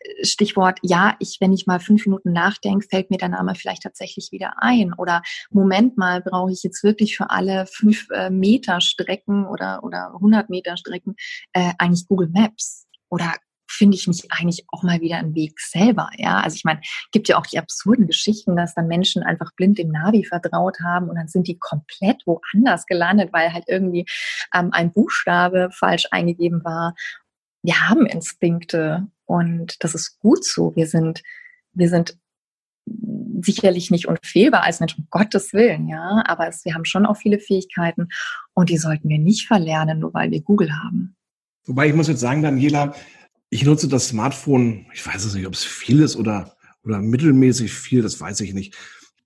äh, Stichwort, ja, ich, wenn ich mal fünf Minuten nachdenke, fällt mir der Name vielleicht tatsächlich wieder ein. Oder Moment mal, brauche ich jetzt wirklich für alle fünf äh, Meter Strecken oder, oder 100 Meter Strecken äh, eigentlich Google Maps? Oder finde ich mich eigentlich auch mal wieder einen Weg selber. Ja, also ich meine, gibt ja auch die absurden Geschichten, dass dann Menschen einfach blind dem Navi vertraut haben und dann sind die komplett woanders gelandet, weil halt irgendwie ähm, ein Buchstabe falsch eingegeben war. Wir haben Instinkte und das ist gut so. Wir sind, wir sind sicherlich nicht unfehlbar als Mensch, um Gottes Willen, ja, aber es, wir haben schon auch viele Fähigkeiten und die sollten wir nicht verlernen, nur weil wir Google haben. Wobei ich muss jetzt sagen, Daniela, ich nutze das Smartphone, ich weiß es nicht, ob es viel ist oder, oder mittelmäßig viel, das weiß ich nicht.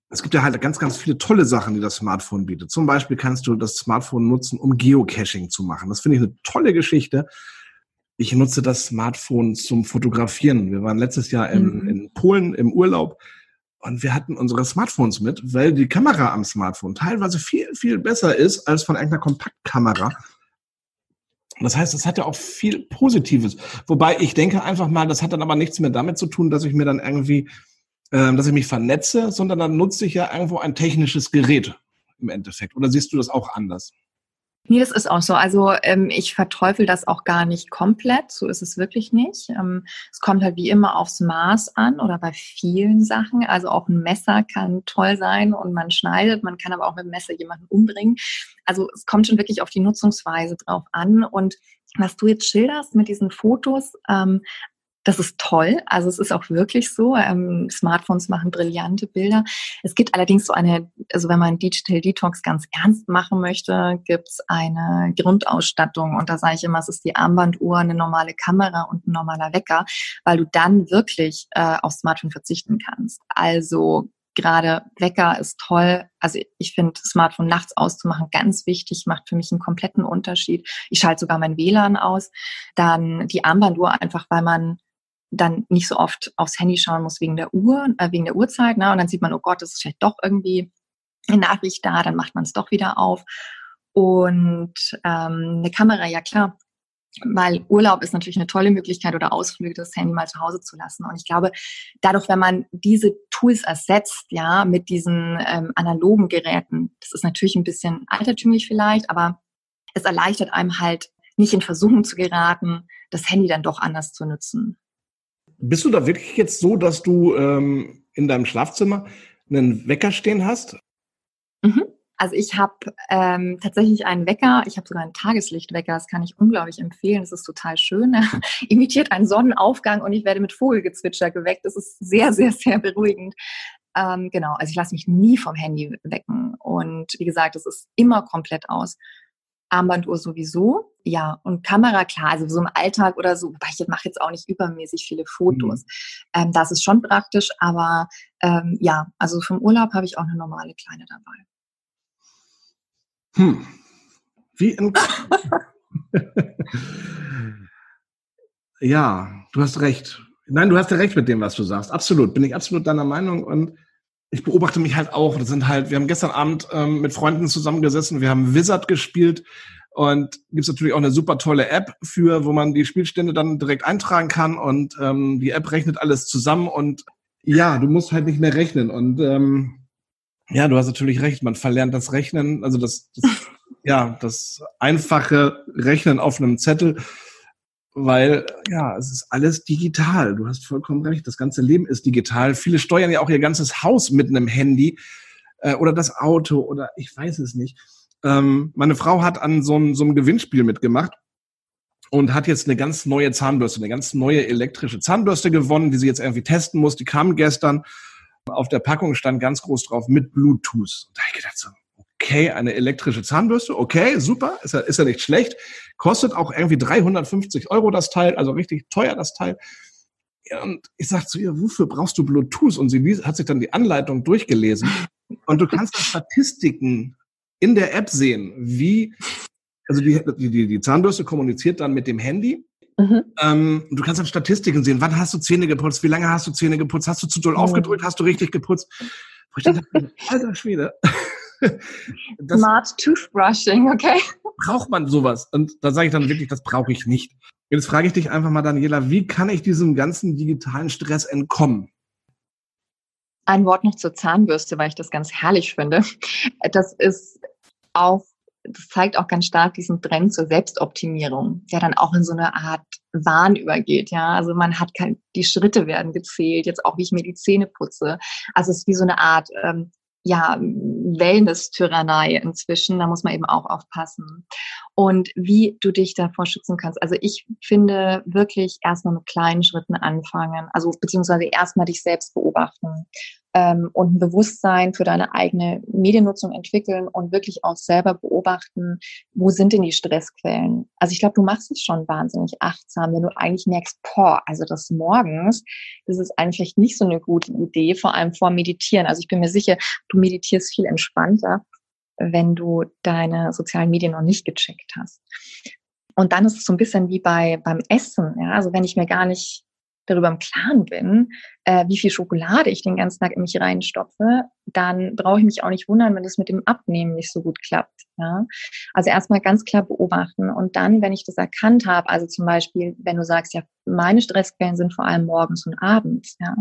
Es gibt ja halt ganz, ganz viele tolle Sachen, die das Smartphone bietet. Zum Beispiel kannst du das Smartphone nutzen, um Geocaching zu machen. Das finde ich eine tolle Geschichte. Ich nutze das Smartphone zum Fotografieren. Wir waren letztes Jahr in, mhm. in Polen im Urlaub und wir hatten unsere Smartphones mit, weil die Kamera am Smartphone teilweise viel, viel besser ist als von irgendeiner Kompaktkamera. Das heißt, es hat ja auch viel Positives. Wobei ich denke einfach mal, das hat dann aber nichts mehr damit zu tun, dass ich mir dann irgendwie, äh, dass ich mich vernetze, sondern dann nutze ich ja irgendwo ein technisches Gerät im Endeffekt. Oder siehst du das auch anders? Nee, das ist auch so. Also ähm, ich verteufel das auch gar nicht komplett. So ist es wirklich nicht. Ähm, es kommt halt wie immer aufs Maß an oder bei vielen Sachen. Also auch ein Messer kann toll sein und man schneidet. Man kann aber auch mit dem Messer jemanden umbringen. Also es kommt schon wirklich auf die Nutzungsweise drauf an. Und was du jetzt schilderst mit diesen Fotos, ähm, das ist toll. Also es ist auch wirklich so. Ähm, Smartphones machen brillante Bilder. Es gibt allerdings so eine, also wenn man Digital Detox ganz ernst machen möchte, gibt es eine Grundausstattung. Und da sage ich immer, es ist die Armbanduhr, eine normale Kamera und ein normaler Wecker, weil du dann wirklich äh, aufs Smartphone verzichten kannst. Also gerade Wecker ist toll. Also ich finde, Smartphone nachts auszumachen ganz wichtig, macht für mich einen kompletten Unterschied. Ich schalte sogar mein WLAN aus. Dann die Armbanduhr einfach, weil man dann nicht so oft aufs Handy schauen muss wegen der Uhr, äh, wegen der Uhrzeit. Ne? Und dann sieht man, oh Gott, das ist vielleicht doch irgendwie eine Nachricht da, dann macht man es doch wieder auf. Und ähm, eine Kamera, ja klar, weil Urlaub ist natürlich eine tolle Möglichkeit oder Ausflüge, das Handy mal zu Hause zu lassen. Und ich glaube, dadurch, wenn man diese Tools ersetzt, ja, mit diesen ähm, analogen Geräten, das ist natürlich ein bisschen altertümlich vielleicht, aber es erleichtert einem halt nicht in Versuchung zu geraten, das Handy dann doch anders zu nutzen. Bist du da wirklich jetzt so, dass du ähm, in deinem Schlafzimmer einen Wecker stehen hast? Mhm. Also ich habe ähm, tatsächlich einen Wecker, ich habe sogar einen Tageslichtwecker, das kann ich unglaublich empfehlen, das ist total schön. Er imitiert einen Sonnenaufgang und ich werde mit Vogelgezwitscher geweckt. Das ist sehr, sehr, sehr beruhigend. Ähm, genau, also ich lasse mich nie vom Handy wecken und wie gesagt, es ist immer komplett aus. Armbanduhr sowieso, ja. Und Kamera, klar, also so im Alltag oder so, wobei ich mache jetzt auch nicht übermäßig viele Fotos. Mhm. Ähm, das ist schon praktisch, aber ähm, ja, also vom Urlaub habe ich auch eine normale kleine dabei. Hm. Wie in Ja, du hast recht. Nein, du hast ja recht mit dem, was du sagst. Absolut, bin ich absolut deiner Meinung und ich beobachte mich halt auch. Das sind halt, wir haben gestern Abend ähm, mit Freunden zusammengesessen, wir haben Wizard gespielt. Und gibt's natürlich auch eine super tolle App für, wo man die Spielstände dann direkt eintragen kann. Und ähm, die App rechnet alles zusammen. Und ja, du musst halt nicht mehr rechnen. Und ähm, ja, du hast natürlich recht, man verlernt das Rechnen, also das, das ja, das einfache Rechnen auf einem Zettel weil ja, es ist alles digital. Du hast vollkommen recht. Das ganze Leben ist digital. Viele steuern ja auch ihr ganzes Haus mit einem Handy äh, oder das Auto oder ich weiß es nicht. Ähm, meine Frau hat an so einem, so einem Gewinnspiel mitgemacht. und hat jetzt eine ganz neue Zahnbürste, eine ganz neue elektrische Zahnbürste gewonnen, die sie jetzt irgendwie testen muss. Die kam gestern. Auf der Packung stand ganz groß drauf mit Bluetooth. Und da habe ich gedacht so, okay, eine elektrische Zahnbürste, okay, super, ist ja, ist ja nicht schlecht. Kostet auch irgendwie 350 Euro das Teil, also richtig teuer das Teil. Und ich sag zu ihr, wofür brauchst du Bluetooth? Und sie hat sich dann die Anleitung durchgelesen. Und du kannst Statistiken in der App sehen, wie also die, die, die Zahnbürste kommuniziert dann mit dem Handy. Mhm. Ähm, du kannst dann Statistiken sehen. Wann hast du Zähne geputzt? Wie lange hast du Zähne geputzt? Hast du zu doll mhm. aufgedrückt? Hast du richtig geputzt? Wo ich dann dachte, alter Schwede. Das Smart Toothbrushing, okay. Braucht man sowas? Und da sage ich dann wirklich, das brauche ich nicht. Jetzt frage ich dich einfach mal, Daniela, wie kann ich diesem ganzen digitalen Stress entkommen? Ein Wort noch zur Zahnbürste, weil ich das ganz herrlich finde. Das ist auch das zeigt auch ganz stark diesen Trend zur Selbstoptimierung, der dann auch in so eine Art Wahn übergeht. Ja, also man hat kein, die Schritte werden gezählt, jetzt auch wie ich mir die Zähne putze. Also es ist wie so eine Art ähm, ja, Wellness-Tyrannei inzwischen. Da muss man eben auch aufpassen. Und wie du dich davor schützen kannst. Also ich finde wirklich erstmal mit kleinen Schritten anfangen. Also beziehungsweise erstmal dich selbst beobachten ähm, und ein Bewusstsein für deine eigene Mediennutzung entwickeln und wirklich auch selber beobachten, wo sind denn die Stressquellen. Also ich glaube, du machst es schon wahnsinnig achtsam, wenn du eigentlich merkst, boah, also das morgens, das ist eigentlich nicht so eine gute Idee, vor allem vor Meditieren. Also ich bin mir sicher, du meditierst viel entspannter, wenn du deine sozialen Medien noch nicht gecheckt hast. Und dann ist es so ein bisschen wie bei beim Essen. Ja? Also wenn ich mir gar nicht darüber im Klaren bin, äh, wie viel Schokolade ich den ganzen Tag in mich reinstopfe, dann brauche ich mich auch nicht wundern, wenn das mit dem Abnehmen nicht so gut klappt. Ja? Also erstmal ganz klar beobachten und dann, wenn ich das erkannt habe, also zum Beispiel, wenn du sagst, ja, meine Stressquellen sind vor allem morgens und abends, ja,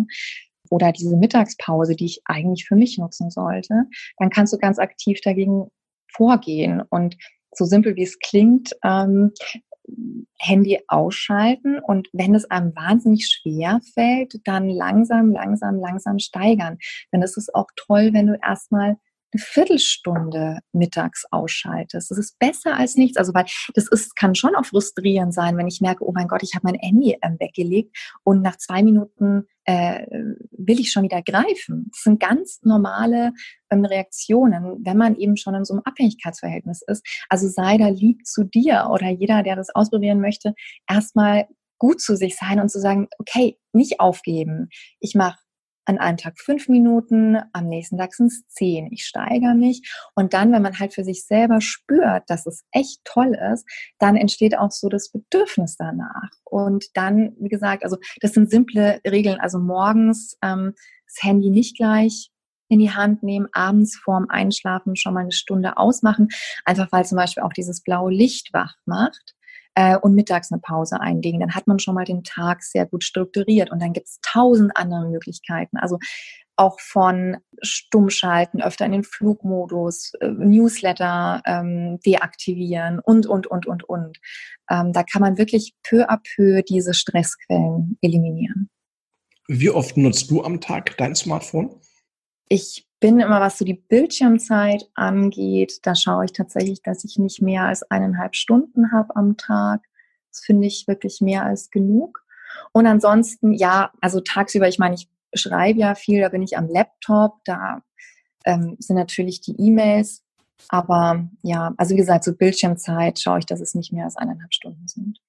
oder diese Mittagspause, die ich eigentlich für mich nutzen sollte, dann kannst du ganz aktiv dagegen vorgehen und so simpel wie es klingt, ähm, Handy ausschalten und wenn es einem wahnsinnig schwer fällt, dann langsam, langsam, langsam steigern. Denn es ist auch toll, wenn du erstmal eine Viertelstunde mittags ausschaltest. Das ist besser als nichts. Also, weil das ist, kann schon auch frustrierend sein, wenn ich merke, oh mein Gott, ich habe mein Handy ähm, weggelegt und nach zwei Minuten äh, will ich schon wieder greifen. Das sind ganz normale ähm, Reaktionen, wenn man eben schon in so einem Abhängigkeitsverhältnis ist. Also sei da lieb zu dir oder jeder, der das ausprobieren möchte, erstmal gut zu sich sein und zu sagen, okay, nicht aufgeben. Ich mache an einem Tag fünf Minuten, am nächsten Tag sind es zehn. Ich steigere mich. Und dann, wenn man halt für sich selber spürt, dass es echt toll ist, dann entsteht auch so das Bedürfnis danach. Und dann, wie gesagt, also das sind simple Regeln. Also morgens ähm, das Handy nicht gleich in die Hand nehmen, abends vorm Einschlafen schon mal eine Stunde ausmachen, einfach weil zum Beispiel auch dieses blaue Licht wach macht äh, und mittags eine Pause einlegen. Dann hat man schon mal den Tag sehr gut strukturiert und dann gibt es tausend andere Möglichkeiten. Also auch von Stummschalten, öfter in den Flugmodus, äh, Newsletter ähm, deaktivieren und, und, und, und, und. Ähm, da kann man wirklich peu à peu diese Stressquellen eliminieren. Wie oft nutzt du am Tag dein Smartphone? Ich bin immer, was so die Bildschirmzeit angeht, da schaue ich tatsächlich, dass ich nicht mehr als eineinhalb Stunden habe am Tag. Das finde ich wirklich mehr als genug. Und ansonsten, ja, also tagsüber, ich meine, ich schreibe ja viel, da bin ich am Laptop, da ähm, sind natürlich die E-Mails. Aber ja, also wie gesagt, so Bildschirmzeit schaue ich, dass es nicht mehr als eineinhalb Stunden sind.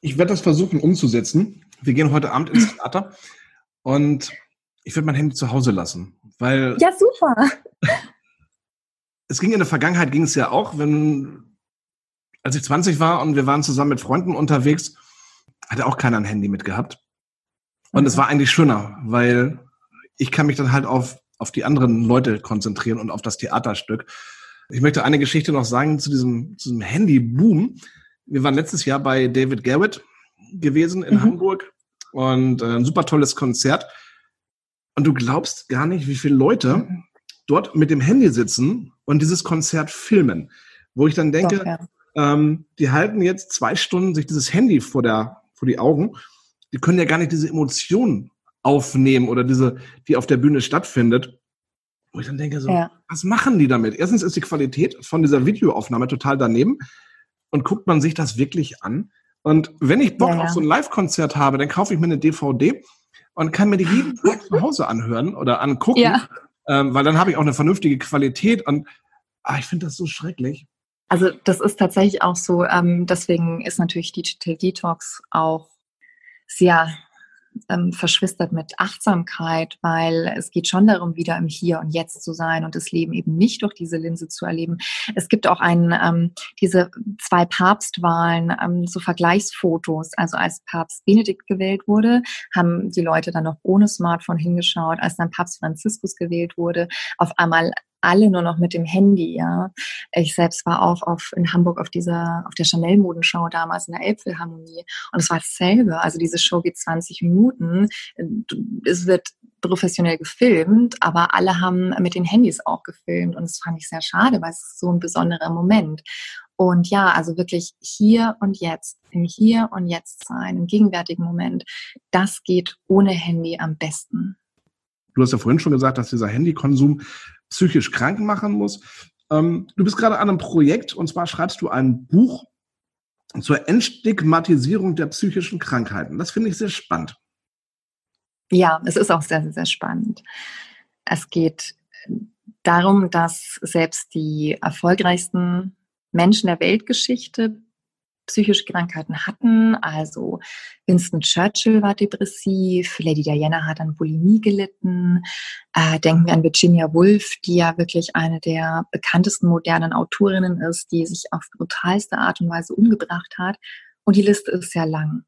Ich werde das versuchen umzusetzen. Wir gehen heute Abend ins Theater und ich würde mein Handy zu Hause lassen, weil. Ja, super. Es ging in der Vergangenheit, ging es ja auch, wenn, als ich 20 war und wir waren zusammen mit Freunden unterwegs, hatte auch keiner ein Handy mitgehabt. Und mhm. es war eigentlich schöner, weil ich kann mich dann halt auf, auf die anderen Leute konzentrieren und auf das Theaterstück. Ich möchte eine Geschichte noch sagen zu diesem, zu diesem Handy-Boom. Wir waren letztes Jahr bei David Garrett gewesen in mhm. Hamburg und äh, ein super tolles Konzert. Und du glaubst gar nicht, wie viele Leute mhm. dort mit dem Handy sitzen und dieses Konzert filmen. Wo ich dann denke, Doch, ja. ähm, die halten jetzt zwei Stunden sich dieses Handy vor, der, vor die Augen. Die können ja gar nicht diese Emotionen aufnehmen oder diese, die auf der Bühne stattfindet. Wo ich dann denke, so, ja. was machen die damit? Erstens ist die Qualität von dieser Videoaufnahme total daneben. und guckt man sich das wirklich an. Und wenn ich Bock ja, ja. auf so ein Live-Konzert habe, dann kaufe ich mir eine DVD und kann mir die jeden Tag zu Hause anhören oder angucken, ja. ähm, weil dann habe ich auch eine vernünftige Qualität und ah, ich finde das so schrecklich. Also das ist tatsächlich auch so, ähm, deswegen ist natürlich Digital Detox auch sehr ähm, verschwistert mit Achtsamkeit, weil es geht schon darum, wieder im Hier und Jetzt zu sein und das Leben eben nicht durch diese Linse zu erleben. Es gibt auch einen, ähm, diese zwei Papstwahlen, ähm, so Vergleichsfotos. Also als Papst Benedikt gewählt wurde, haben die Leute dann noch ohne Smartphone hingeschaut. Als dann Papst Franziskus gewählt wurde, auf einmal alle nur noch mit dem Handy, ja. Ich selbst war auch auf, in Hamburg auf dieser, auf der Chanel-Modenschau damals in der Elbphilharmonie und es war dasselbe. Also diese Show geht 20 Minuten. Es wird professionell gefilmt, aber alle haben mit den Handys auch gefilmt und das fand ich sehr schade, weil es ist so ein besonderer Moment. Und ja, also wirklich hier und jetzt, im Hier und Jetzt sein, im gegenwärtigen Moment, das geht ohne Handy am besten. Du hast ja vorhin schon gesagt, dass dieser Handykonsum psychisch krank machen muss. Ähm, du bist gerade an einem Projekt und zwar schreibst du ein Buch zur Entstigmatisierung der psychischen Krankheiten. Das finde ich sehr spannend. Ja, es ist auch sehr, sehr spannend. Es geht darum, dass selbst die erfolgreichsten Menschen der Weltgeschichte psychische Krankheiten hatten. Also Winston Churchill war depressiv, Lady Diana hat an Bulimie gelitten. Äh, denken wir an Virginia Woolf, die ja wirklich eine der bekanntesten modernen Autorinnen ist, die sich auf brutalste Art und Weise umgebracht hat. Und die Liste ist sehr lang.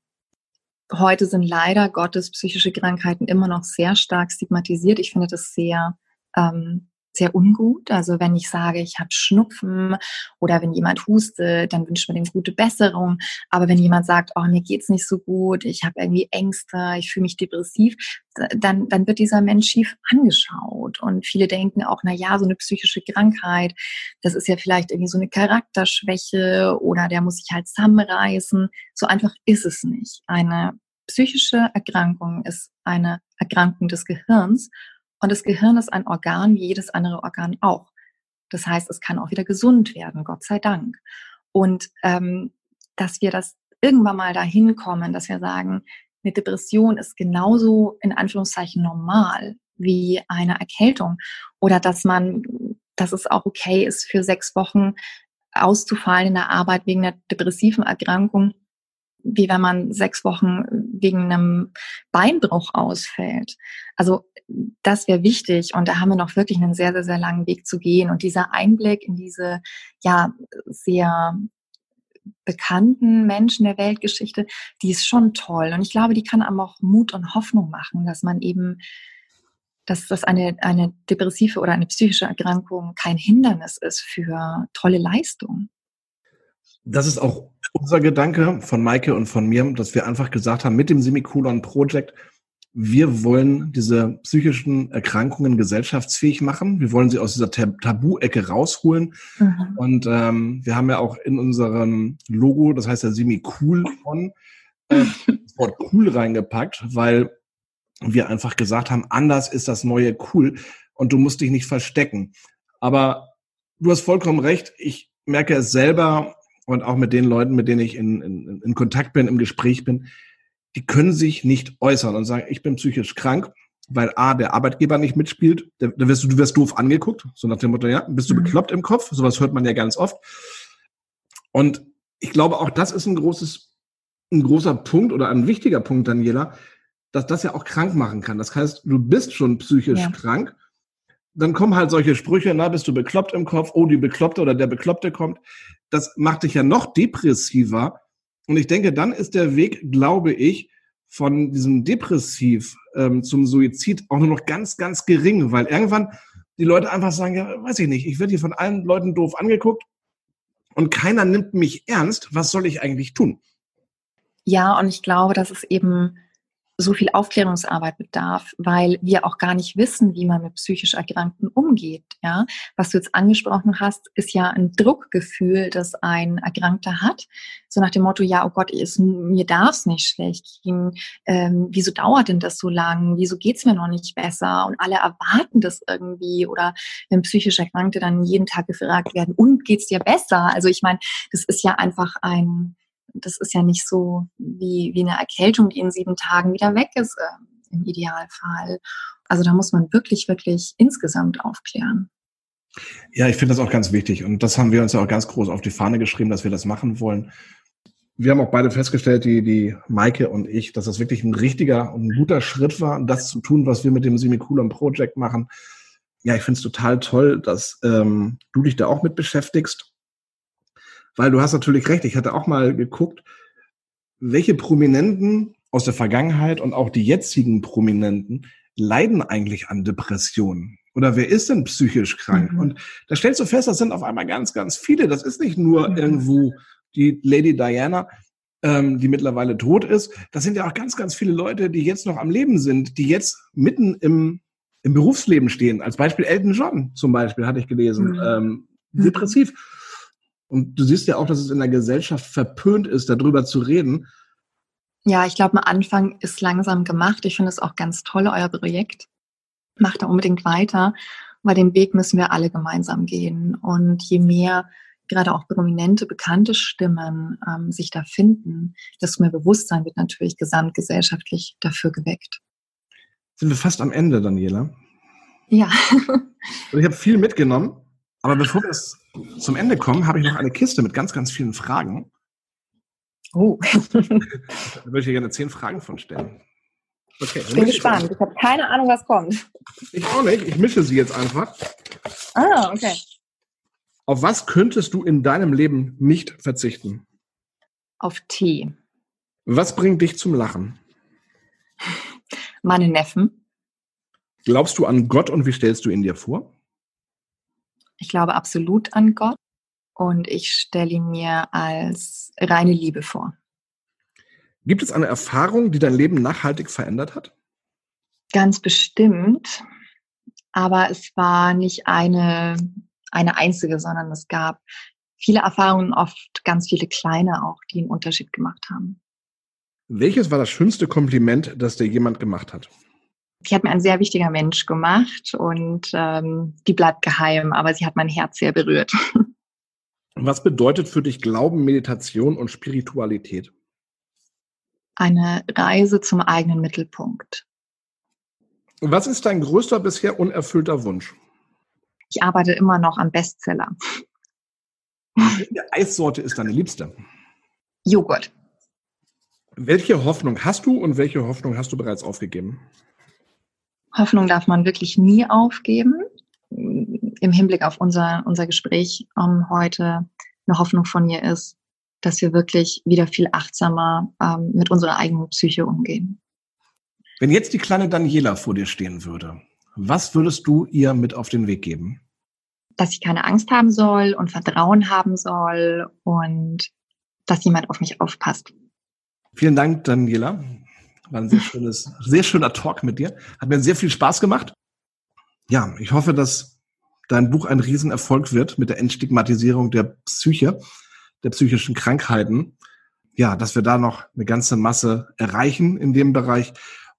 Heute sind leider Gottes psychische Krankheiten immer noch sehr stark stigmatisiert. Ich finde das sehr ähm, sehr ungut. Also wenn ich sage, ich habe Schnupfen oder wenn jemand hustet, dann wünscht man dem gute Besserung. Aber wenn jemand sagt, oh, mir geht's nicht so gut, ich habe irgendwie Ängste, ich fühle mich depressiv, dann, dann wird dieser Mensch schief angeschaut. Und viele denken auch, na ja, so eine psychische Krankheit, das ist ja vielleicht irgendwie so eine Charakterschwäche oder der muss sich halt zusammenreißen. So einfach ist es nicht. Eine psychische Erkrankung ist eine Erkrankung des Gehirns und das Gehirn ist ein Organ wie jedes andere Organ auch. Das heißt, es kann auch wieder gesund werden, Gott sei Dank. Und ähm, dass wir das irgendwann mal dahin kommen, dass wir sagen, eine Depression ist genauso in Anführungszeichen normal wie eine Erkältung oder dass man, dass es auch okay ist, für sechs Wochen auszufallen in der Arbeit wegen einer depressiven Erkrankung, wie wenn man sechs Wochen wegen einem Beinbruch ausfällt. Also das wäre wichtig und da haben wir noch wirklich einen sehr, sehr, sehr langen Weg zu gehen. Und dieser Einblick in diese ja sehr bekannten Menschen der Weltgeschichte, die ist schon toll. Und ich glaube, die kann einem auch Mut und Hoffnung machen, dass man eben, dass das eine, eine depressive oder eine psychische Erkrankung kein Hindernis ist für tolle Leistungen. Das ist auch unser Gedanke von Maike und von mir, dass wir einfach gesagt haben, mit dem Semikolon Project, wir wollen diese psychischen Erkrankungen gesellschaftsfähig machen. Wir wollen sie aus dieser Tabu-Ecke rausholen. Mhm. Und ähm, wir haben ja auch in unserem Logo, das heißt ja Semi-Cool von, äh, das Wort cool reingepackt, weil wir einfach gesagt haben, anders ist das neue cool und du musst dich nicht verstecken. Aber du hast vollkommen recht. Ich merke es selber und auch mit den Leuten, mit denen ich in, in, in Kontakt bin, im Gespräch bin die können sich nicht äußern und sagen, ich bin psychisch krank, weil A, der Arbeitgeber nicht mitspielt, da wirst du, du wirst doof angeguckt, so nach dem Motto, ja, bist du mhm. bekloppt im Kopf? Sowas hört man ja ganz oft. Und ich glaube, auch das ist ein großes, ein großer Punkt oder ein wichtiger Punkt, Daniela, dass das ja auch krank machen kann. Das heißt, du bist schon psychisch ja. krank. Dann kommen halt solche Sprüche, na, bist du bekloppt im Kopf, oh, die Bekloppte oder der Bekloppte kommt. Das macht dich ja noch depressiver, und ich denke, dann ist der Weg, glaube ich, von diesem Depressiv ähm, zum Suizid auch nur noch ganz, ganz gering, weil irgendwann die Leute einfach sagen, ja, weiß ich nicht, ich werde hier von allen Leuten doof angeguckt und keiner nimmt mich ernst. Was soll ich eigentlich tun? Ja, und ich glaube, dass es eben so viel Aufklärungsarbeit bedarf, weil wir auch gar nicht wissen, wie man mit psychisch Erkrankten umgeht. Ja, was du jetzt angesprochen hast, ist ja ein Druckgefühl, das ein Erkrankter hat, so nach dem Motto: Ja, oh Gott, ist, mir darf es nicht schlecht gehen. Ähm, wieso dauert denn das so lang? Wieso geht's mir noch nicht besser? Und alle erwarten das irgendwie. Oder wenn psychisch Erkrankte dann jeden Tag gefragt werden: Und geht's dir besser? Also ich meine, das ist ja einfach ein das ist ja nicht so wie, wie eine Erkältung, die in sieben Tagen wieder weg ist, äh, im Idealfall. Also da muss man wirklich, wirklich insgesamt aufklären. Ja, ich finde das auch ganz wichtig. Und das haben wir uns ja auch ganz groß auf die Fahne geschrieben, dass wir das machen wollen. Wir haben auch beide festgestellt, die, die Maike und ich, dass das wirklich ein richtiger und ein guter Schritt war, das zu tun, was wir mit dem Semikulum Project machen. Ja, ich finde es total toll, dass ähm, du dich da auch mit beschäftigst weil du hast natürlich recht, ich hatte auch mal geguckt, welche Prominenten aus der Vergangenheit und auch die jetzigen Prominenten leiden eigentlich an Depressionen? Oder wer ist denn psychisch krank? Mhm. Und da stellst du fest, das sind auf einmal ganz, ganz viele. Das ist nicht nur mhm. irgendwo die Lady Diana, ähm, die mittlerweile tot ist. Das sind ja auch ganz, ganz viele Leute, die jetzt noch am Leben sind, die jetzt mitten im, im Berufsleben stehen. Als Beispiel Elton John zum Beispiel, hatte ich gelesen. Mhm. Ähm, depressiv. Und du siehst ja auch, dass es in der Gesellschaft verpönt ist, darüber zu reden. Ja, ich glaube, am Anfang ist langsam gemacht. Ich finde es auch ganz toll, euer Projekt. Macht da unbedingt weiter, weil den Weg müssen wir alle gemeinsam gehen. Und je mehr gerade auch prominente, bekannte Stimmen ähm, sich da finden, desto mehr Bewusstsein wird natürlich gesamtgesellschaftlich dafür geweckt. Sind wir fast am Ende, Daniela? Ja. ich habe viel mitgenommen, aber bevor wir zum Ende kommen, habe ich noch eine Kiste mit ganz, ganz vielen Fragen. Oh. da würde ich dir gerne zehn Fragen von stellen. Okay, ich bin gespannt. Ich habe keine Ahnung, was kommt. Ich auch nicht. Ich mische sie jetzt einfach. Ah, okay. Auf was könntest du in deinem Leben nicht verzichten? Auf Tee. Was bringt dich zum Lachen? Meine Neffen. Glaubst du an Gott und wie stellst du ihn dir vor? Ich glaube absolut an Gott und ich stelle ihn mir als reine Liebe vor. Gibt es eine Erfahrung, die dein Leben nachhaltig verändert hat? Ganz bestimmt. Aber es war nicht eine, eine einzige, sondern es gab viele Erfahrungen, oft ganz viele kleine auch, die einen Unterschied gemacht haben. Welches war das schönste Kompliment, das dir jemand gemacht hat? Die hat mir ein sehr wichtiger Mensch gemacht und ähm, die bleibt geheim, aber sie hat mein Herz sehr berührt. Was bedeutet für dich Glauben, Meditation und Spiritualität? Eine Reise zum eigenen Mittelpunkt. Was ist dein größter bisher unerfüllter Wunsch? Ich arbeite immer noch am Bestseller. Welche Eissorte ist deine liebste? Joghurt. Welche Hoffnung hast du und welche Hoffnung hast du bereits aufgegeben? Hoffnung darf man wirklich nie aufgeben. Im Hinblick auf unser, unser Gespräch um, heute eine Hoffnung von mir ist, dass wir wirklich wieder viel achtsamer ähm, mit unserer eigenen Psyche umgehen. Wenn jetzt die kleine Daniela vor dir stehen würde, was würdest du ihr mit auf den Weg geben? Dass ich keine Angst haben soll und Vertrauen haben soll und dass jemand auf mich aufpasst. Vielen Dank, Daniela. War ein sehr schönes, sehr schöner Talk mit dir. Hat mir sehr viel Spaß gemacht. Ja, ich hoffe, dass dein Buch ein Riesenerfolg wird mit der Entstigmatisierung der Psyche, der psychischen Krankheiten. Ja, dass wir da noch eine ganze Masse erreichen in dem Bereich.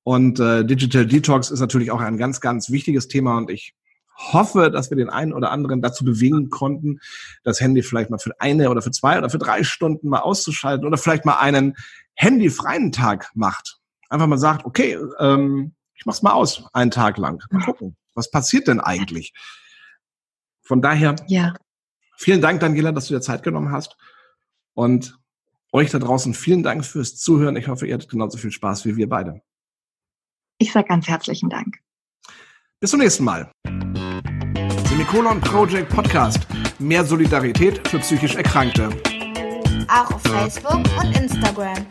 Und äh, Digital Detox ist natürlich auch ein ganz, ganz wichtiges Thema und ich hoffe, dass wir den einen oder anderen dazu bewegen konnten, das Handy vielleicht mal für eine oder für zwei oder für drei Stunden mal auszuschalten oder vielleicht mal einen handyfreien Tag macht einfach mal sagt, okay, ähm, ich mach's mal aus, einen Tag lang. Mal gucken, was passiert denn eigentlich? Von daher, ja. vielen Dank, Daniela, dass du dir Zeit genommen hast. Und euch da draußen vielen Dank fürs Zuhören. Ich hoffe, ihr hattet genauso viel Spaß wie wir beide. Ich sage ganz herzlichen Dank. Bis zum nächsten Mal. Semikolon Project Podcast. Mehr Solidarität für psychisch Erkrankte. Auch auf Facebook und Instagram.